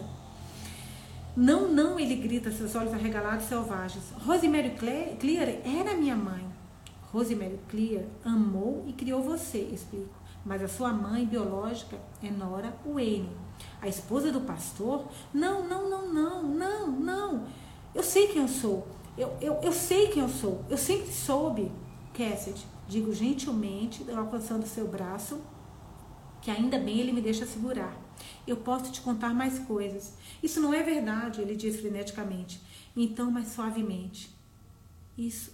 Speaker 1: Não, não, ele grita, seus olhos arregalados selvagens. Rosemary Clear era minha mãe. Rosemary Clear amou e criou você, explico. Mas a sua mãe biológica é Nora Wayne. A esposa do pastor? Não, não, não, não, não, não. Eu sei quem eu sou. Eu, eu, eu sei quem eu sou. Eu sempre soube. Cassidy, digo gentilmente, alcançando seu braço, que ainda bem ele me deixa segurar. Eu posso te contar mais coisas. Isso não é verdade, ele diz freneticamente. Então, mais suavemente. Isso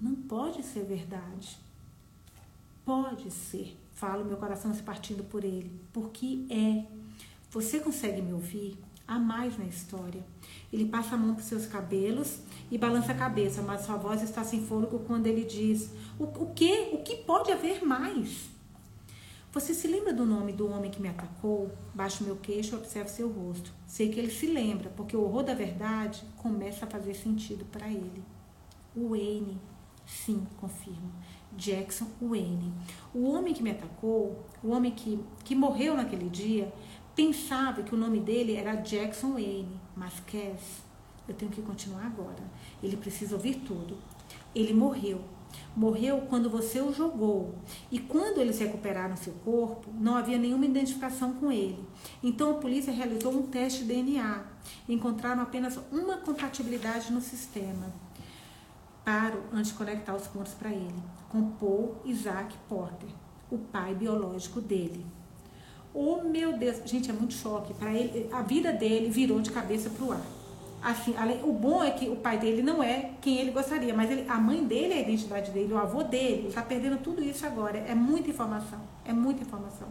Speaker 1: não pode ser verdade. Pode ser. Falo, meu coração se partindo por ele. Porque é. Você consegue me ouvir? Há mais na história. Ele passa a mão por seus cabelos e balança a cabeça, mas sua voz está sem fôlego quando ele diz: O, o que? O que pode haver mais? Você se lembra do nome do homem que me atacou? Baixo meu queixo e observo seu rosto. Sei que ele se lembra, porque o horror da verdade começa a fazer sentido para ele. O Wayne. Sim, confirmo. Jackson Wayne. O homem que me atacou, o homem que, que morreu naquele dia, pensava que o nome dele era Jackson Wayne, mas Cass, eu tenho que continuar agora. Ele precisa ouvir tudo. Ele morreu. Morreu quando você o jogou. E quando eles recuperaram seu corpo, não havia nenhuma identificação com ele. Então a polícia realizou um teste de DNA. Encontraram apenas uma compatibilidade no sistema. Paro antes de conectar os pontos para ele, com Paul Isaac Porter, o pai biológico dele. Oh meu Deus, gente, é muito choque. Para ele, a vida dele virou de cabeça para o ar. Assim, o bom é que o pai dele não é quem ele gostaria, mas ele, a mãe dele é a identidade dele, o avô dele, ele está perdendo tudo isso agora. É muita informação, é muita informação.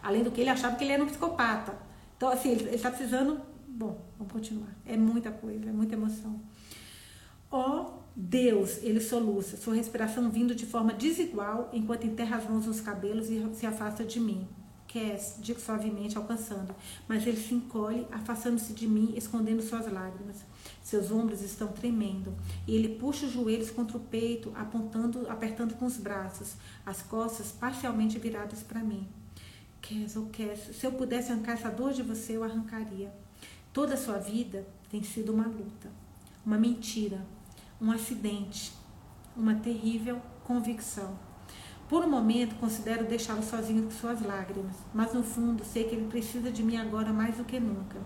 Speaker 1: Além do que ele achava que ele era um psicopata. Então, assim, ele está precisando. Bom, vamos continuar. É muita coisa, é muita emoção. Ó oh, Deus, ele soluça, sua respiração vindo de forma desigual enquanto enterra as mãos nos cabelos e se afasta de mim. Cass, digo suavemente, alcançando, mas ele se encolhe, afastando-se de mim, escondendo suas lágrimas. Seus ombros estão tremendo, e ele puxa os joelhos contra o peito, apontando, apertando com os braços, as costas parcialmente viradas para mim. Cass, oh Cass, se eu pudesse arrancar essa dor de você, eu arrancaria. Toda a sua vida tem sido uma luta, uma mentira, um acidente, uma terrível convicção. Por um momento, considero deixá-lo sozinho com suas lágrimas, mas no fundo sei que ele precisa de mim agora mais do que nunca.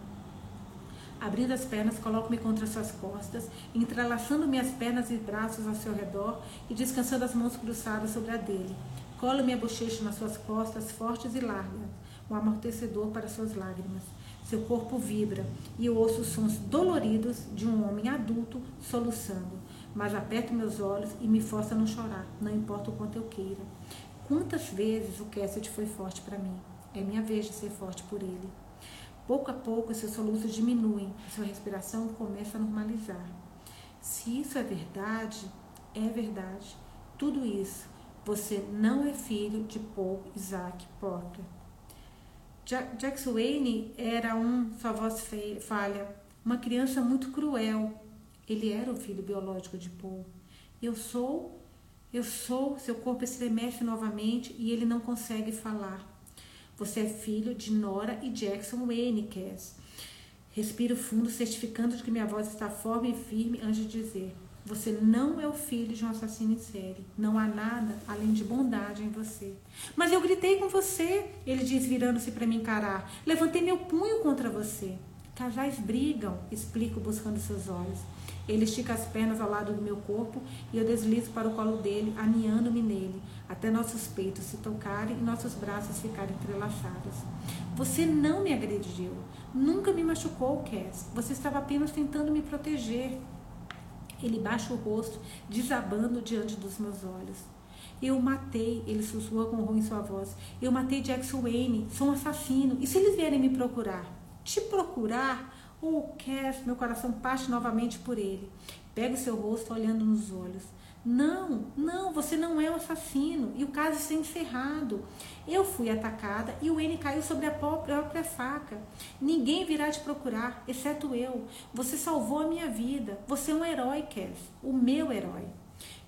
Speaker 1: Abrindo as pernas, coloco-me contra suas costas, entrelaçando minhas pernas e braços ao seu redor e descansando as mãos cruzadas sobre a dele. Colo minha bochecha nas suas costas, fortes e largas, um amortecedor para suas lágrimas. Seu corpo vibra e eu ouço os sons doloridos de um homem adulto soluçando mas aperto meus olhos e me força a não chorar, não importa o quanto eu queira. Quantas vezes o Cassidy foi forte para mim? É minha vez de ser forte por ele. Pouco a pouco, seus soluços diminuem, sua respiração começa a normalizar. Se isso é verdade, é verdade. Tudo isso, você não é filho de Paul Isaac Porter. Jack Wayne era um, sua voz falha, uma criança muito cruel, ele era o filho biológico de Paul. Eu sou, eu sou, seu corpo estremece novamente e ele não consegue falar. Você é filho de Nora e Jackson Cass. Respiro fundo, certificando de que minha voz está forte e firme antes de dizer: Você não é o filho de um assassino em série. Não há nada além de bondade em você. Mas eu gritei com você, ele diz, virando-se para me encarar. Levantei meu punho contra você. Casais brigam, explico, buscando seus olhos. Ele estica as pernas ao lado do meu corpo e eu deslizo para o colo dele, aninhando-me nele, até nossos peitos se tocarem e nossos braços ficarem entrelaçados. Você não me agrediu, nunca me machucou, Cass. Você estava apenas tentando me proteger. Ele baixa o rosto, desabando diante dos meus olhos. Eu matei, ele sussurra com rum em sua voz. Eu matei Jackson Wayne, sou um assassino. E se eles vierem me procurar? Te procurar? Oh, Cass, meu coração parte novamente por ele. Pega o seu rosto olhando nos olhos. Não, não, você não é o assassino e o caso está encerrado. Eu fui atacada e o N caiu sobre a própria faca. Ninguém virá te procurar, exceto eu. Você salvou a minha vida. Você é um herói, Cass, o meu herói.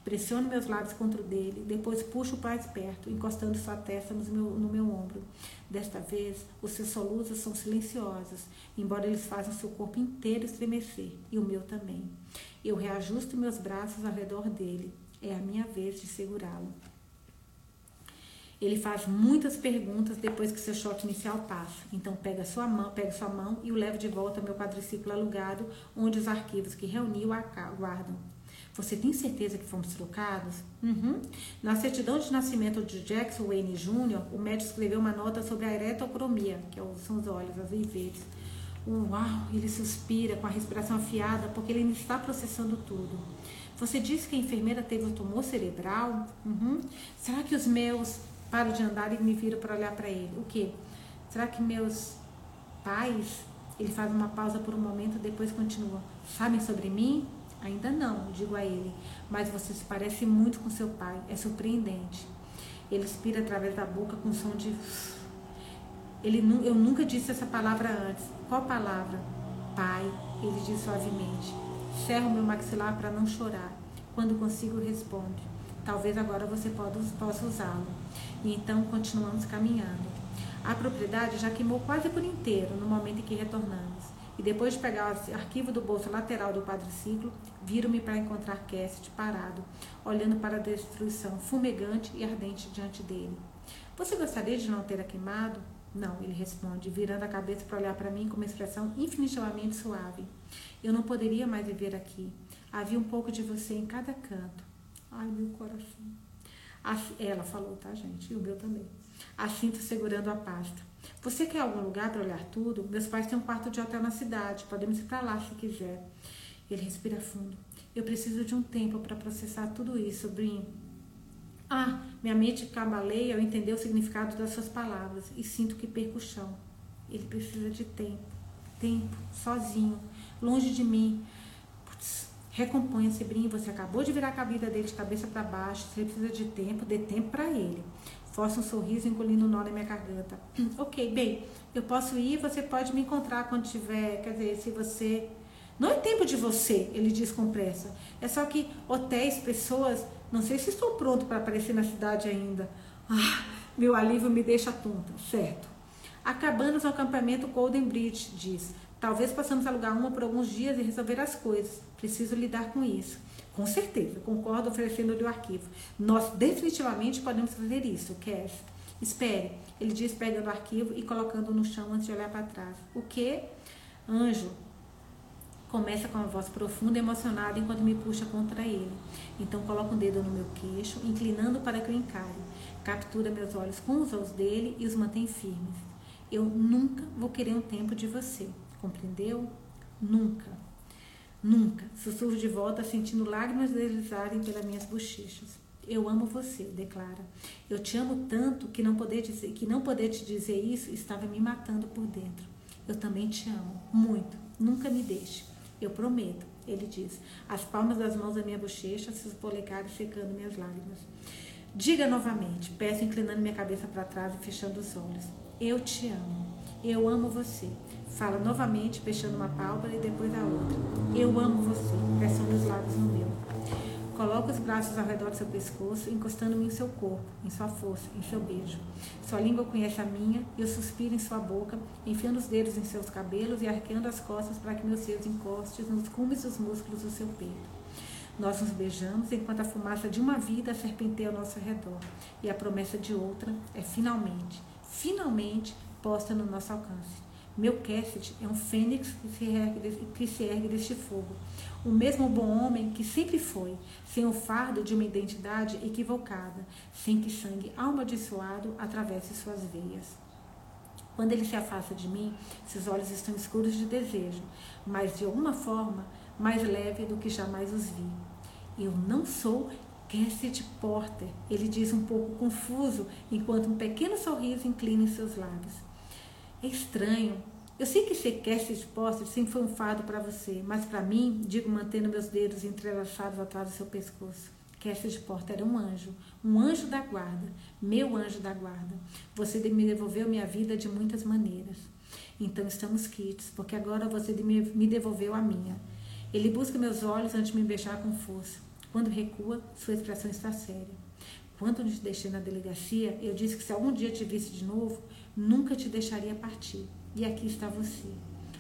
Speaker 1: Pressiono meus lábios contra o dele, depois puxo o mais perto, encostando sua testa no meu, no meu ombro. Desta vez, os seus soluços são silenciosos, embora eles façam seu corpo inteiro estremecer, e o meu também. Eu reajusto meus braços ao redor dele. É a minha vez de segurá-lo. Ele faz muitas perguntas depois que seu choque inicial passa. Então pega sua mão, pega sua mão e o leva de volta ao meu quadriciclo alugado, onde os arquivos que reuniu guardam. Você tem certeza que fomos trocados? Uhum. Na certidão de nascimento de Jackson Wayne Jr., o médico escreveu uma nota sobre a eretocromia, que é são os olhos azuis verdes. Uau, ele suspira com a respiração afiada porque ele ainda está processando tudo. Você disse que a enfermeira teve um tumor cerebral? Uhum. Será que os meus param de andar e me viram para olhar para ele? O quê? Será que meus pais? Ele faz uma pausa por um momento, depois continua. Sabem sobre mim? Ainda não, digo a ele, mas você se parece muito com seu pai, é surpreendente. Ele expira através da boca com som de. Ele, eu nunca disse essa palavra antes. Qual palavra? Pai, ele diz suavemente. Cerro meu maxilar para não chorar. Quando consigo, responde. Talvez agora você possa usá-lo. E então continuamos caminhando. A propriedade já queimou quase por inteiro no momento em que retornamos. E depois de pegar o arquivo do bolso lateral do quadriciclo, viro-me para encontrar Cassidy parado, olhando para a destruição fumegante e ardente diante dele. Você gostaria de não ter a queimado? Não, ele responde, virando a cabeça para olhar para mim com uma expressão infinitivamente suave. Eu não poderia mais viver aqui. Havia um pouco de você em cada canto. Ai, meu coração. Ela falou, tá, gente? E o meu também. Assim, segurando a pasta. Você quer algum lugar para olhar tudo? Meus pais têm um quarto de hotel na cidade. Podemos ir para lá se quiser. Ele respira fundo. Eu preciso de um tempo para processar tudo isso, Brin. Ah, minha mente cambaleia ao entender o significado das suas palavras e sinto que perco o chão. Ele precisa de tempo. Tempo, sozinho, longe de mim. Recomponha-se, Brin. Você acabou de virar a vida dele de cabeça para baixo. Você precisa de tempo, dê tempo para ele. Força um sorriso engolindo um nó na minha garganta. ok, bem, eu posso ir, você pode me encontrar quando tiver. Quer dizer, se você. Não é tempo de você, ele diz com pressa. É só que hotéis, pessoas não sei se estou pronto para aparecer na cidade ainda. Ah, meu alívio me deixa tonta, certo. Acabamos o acampamento Golden Bridge, diz. Talvez possamos alugar uma por alguns dias e resolver as coisas. Preciso lidar com isso. Com certeza, concordo oferecendo-lhe o arquivo. Nós definitivamente podemos fazer isso, Cass. Espere, ele diz pegando o arquivo e colocando no chão antes de olhar para trás. O que? Anjo, Começa com uma voz profunda e emocionada enquanto me puxa contra ele. Então coloca um dedo no meu queixo, inclinando para que eu encare. Captura meus olhos com os olhos dele e os mantém firmes. Eu nunca vou querer um tempo de você. Compreendeu? Nunca. Nunca. Sussurro de volta, sentindo lágrimas deslizarem pelas minhas bochechas. Eu amo você, declara. Eu te amo tanto que não poder dizer, que não poder te dizer isso estava me matando por dentro. Eu também te amo, muito. Nunca me deixe. Eu prometo, ele diz, as palmas das mãos da minha bochecha, seus polegares secando minhas lágrimas. Diga novamente, peço inclinando minha cabeça para trás e fechando os olhos. Eu te amo. Eu amo você. Fala novamente, fechando uma pálpebra e depois a outra. Eu amo você, pressando os lábios no meu. Coloca os braços ao redor do seu pescoço, encostando-me em seu corpo, em sua força, em seu beijo. Sua língua conhece a minha, e eu suspiro em sua boca, enfiando os dedos em seus cabelos e arqueando as costas para que meus seios encostem nos cumes dos músculos do seu peito. Nós nos beijamos enquanto a fumaça de uma vida serpenteia ao nosso redor, e a promessa de outra é finalmente, finalmente posta no nosso alcance. Meu Cassidy é um fênix que se, ergue, que se ergue deste fogo. O mesmo bom homem que sempre foi, sem o fardo de uma identidade equivocada, sem que sangue amaldiçoado atravesse suas veias. Quando ele se afasta de mim, seus olhos estão escuros de desejo, mas de alguma forma mais leve do que jamais os vi. Eu não sou Cassidy Porter, ele diz um pouco confuso, enquanto um pequeno sorriso inclina em seus lábios. É estranho. Eu sei que ser cast exposta sempre foi um fardo para você, mas para mim, digo mantendo meus dedos entrelaçados atrás do seu pescoço. Cast de porta era um anjo, um anjo da guarda, meu anjo da guarda. Você me devolveu minha vida de muitas maneiras. Então estamos quites, porque agora você me devolveu a minha. Ele busca meus olhos antes de me beijar com força. Quando recua, sua expressão está séria. Quando te deixei na delegacia, eu disse que se algum dia te visse de novo, nunca te deixaria partir. E aqui está você.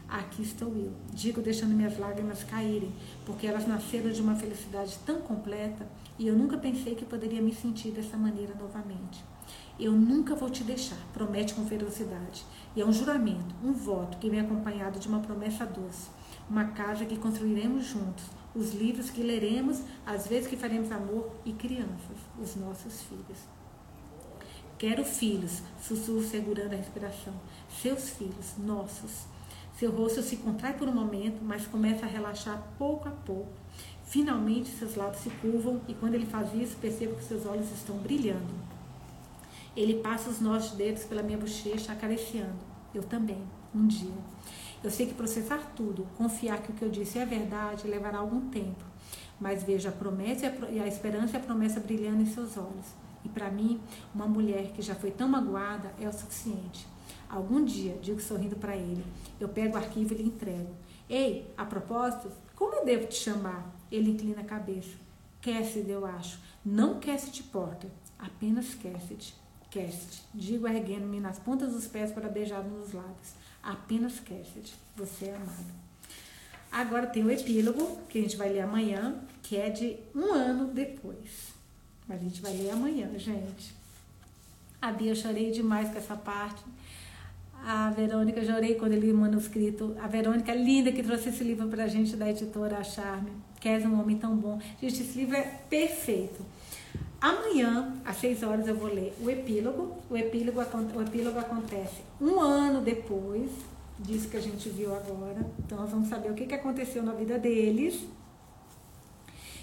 Speaker 1: Aqui estou eu. Digo deixando minhas lágrimas caírem, porque elas nasceram de uma felicidade tão completa e eu nunca pensei que poderia me sentir dessa maneira novamente. Eu nunca vou te deixar, promete com ferocidade. E é um juramento, um voto que vem acompanhado de uma promessa doce. Uma casa que construiremos juntos, os livros que leremos, as vezes que faremos amor e crianças, os nossos filhos. Quero filhos, sussurro segurando a respiração. Seus filhos, nossos. Seu rosto se contrai por um momento, mas começa a relaxar pouco a pouco. Finalmente, seus lábios se curvam e quando ele faz isso, percebo que seus olhos estão brilhando. Ele passa os nossos dedos pela minha bochecha, acariciando. Eu também, um dia. Eu sei que processar tudo, confiar que o que eu disse é verdade, levará algum tempo. Mas vejo a promessa e a esperança e a promessa brilhando em seus olhos. E para mim, uma mulher que já foi tão magoada é o suficiente. Algum dia, digo sorrindo para ele, eu pego o arquivo e lhe entrego. Ei, a propósito, como eu devo te chamar? Ele inclina a cabeça. Cassidy, eu acho. Não Cassidy Porter, apenas Cassidy. Cassidy. Digo erguendo-me nas pontas dos pés para beijar nos lábios. Apenas Cassidy. Você é amado. Agora tem o epílogo, que a gente vai ler amanhã, que é de um ano depois. A gente vai ler amanhã, gente. A Bia, eu chorei demais com essa parte. A Verônica, chorei quando eu li o manuscrito. A Verônica, linda, que trouxe esse livro pra gente da editora A Charme. Queres um homem tão bom. Gente, esse livro é perfeito. Amanhã, às 6 horas, eu vou ler o epílogo. O epílogo, o epílogo acontece um ano depois disso que a gente viu agora. Então, nós vamos saber o que aconteceu na vida deles.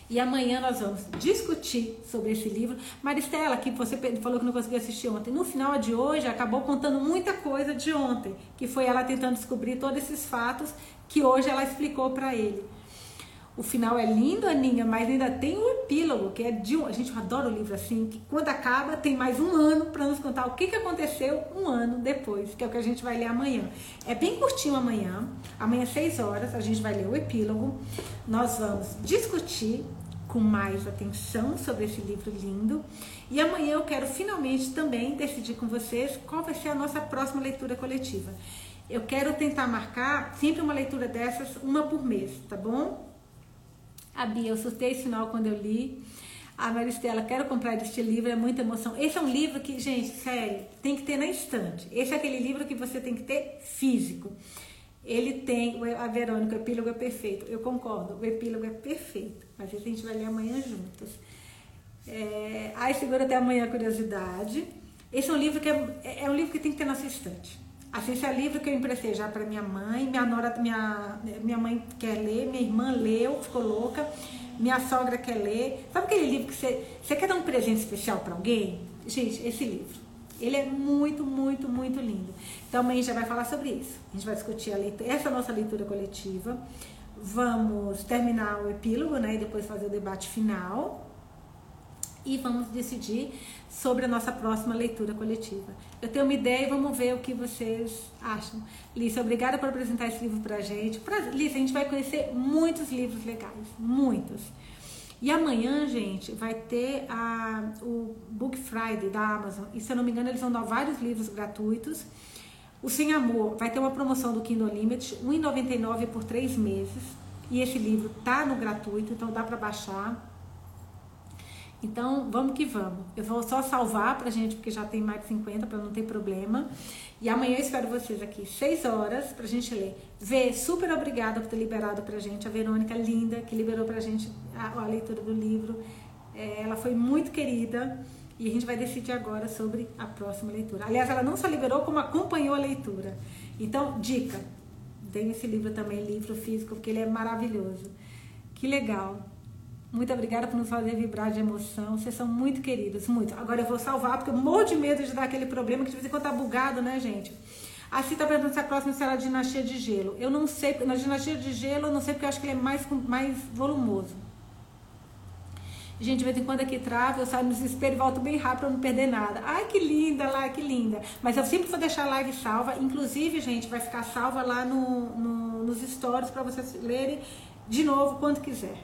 Speaker 1: E amanhã nós vamos discutir sobre esse livro. Maristela, que você falou que não conseguiu assistir ontem, no final de hoje acabou contando muita coisa de ontem, que foi ela tentando descobrir todos esses fatos que hoje ela explicou para ele. O final é lindo, Aninha, mas ainda tem um epílogo, que é de um. A gente adora o livro assim, que quando acaba tem mais um ano para nos contar o que, que aconteceu um ano depois, que é o que a gente vai ler amanhã. É bem curtinho amanhã, amanhã, 6 horas, a gente vai ler o epílogo. Nós vamos discutir com mais atenção sobre esse livro lindo. E amanhã eu quero finalmente também decidir com vocês qual vai ser a nossa próxima leitura coletiva. Eu quero tentar marcar sempre uma leitura dessas, uma por mês, tá bom? A Bia, eu surtei esse final quando eu li. A Maristela, quero comprar este livro, é muita emoção. Esse é um livro que, gente, sério, tem que ter na estante. Esse é aquele livro que você tem que ter físico. Ele tem, a Verônica, o epílogo é perfeito. Eu concordo, o epílogo é perfeito. Mas a gente vai ler amanhã juntas. É, aí segura até amanhã a curiosidade. Esse é um livro que é, é um livro que tem que ter na sua estante. Assim, esse é livro que eu emprestei já para minha mãe. Minha nora, minha, minha mãe quer ler, minha irmã leu, ficou louca. Minha sogra quer ler. Sabe aquele livro que você, você quer dar um presente especial para alguém? Gente, esse livro. Ele é muito, muito, muito lindo. Então a gente já vai falar sobre isso. A gente vai discutir leitura, essa nossa leitura coletiva. Vamos terminar o epílogo, né? E depois fazer o debate final. E vamos decidir sobre a nossa próxima leitura coletiva. Eu tenho uma ideia e vamos ver o que vocês acham. Lícia, obrigada por apresentar esse livro pra gente. Pra, Lícia, a gente vai conhecer muitos livros legais, muitos. E amanhã, gente, vai ter a, o Book Friday da Amazon. E se eu não me engano, eles vão dar vários livros gratuitos. O Sem Amor vai ter uma promoção do Kindle Unlimited, R$ 1,99 por três meses. E esse livro tá no gratuito, então dá para baixar. Então, vamos que vamos. Eu vou só salvar pra gente, porque já tem mais de 50, para não ter problema. E amanhã eu espero vocês aqui, 6 horas, pra gente ler. Vê, super obrigada por ter liberado pra gente. A Verônica, linda, que liberou pra gente a, a leitura do livro. É, ela foi muito querida. E a gente vai decidir agora sobre a próxima leitura. Aliás, ela não só liberou, como acompanhou a leitura. Então, dica: tem esse livro também, livro físico, porque ele é maravilhoso. Que legal. Muito obrigada por nos fazer vibrar de emoção. Vocês são muito queridos, muito. Agora eu vou salvar, porque eu morro de medo de dar aquele problema que de vez em quando tá bugado, né, gente? A Cita perguntando se a próxima será a dinastia de gelo. Eu não sei, na dinastia de gelo eu não sei porque eu acho que ele é mais, mais volumoso. Gente, de vez em quando aqui trava, eu saio no desespero e volto bem rápido para não perder nada. Ai, que linda lá, que linda. Mas eu sempre vou deixar a live salva. Inclusive, gente, vai ficar salva lá no, no nos stories para vocês lerem de novo quando quiser.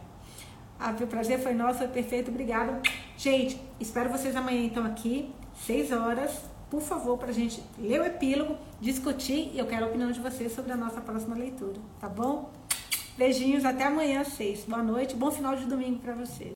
Speaker 1: Ah, o prazer foi nosso, foi perfeito, obrigada. Gente, espero vocês amanhã então aqui, 6 horas, por favor, para a gente ler o epílogo, discutir e eu quero a opinião de vocês sobre a nossa próxima leitura, tá bom? Beijinhos, até amanhã 6. Boa noite, bom final de domingo para vocês.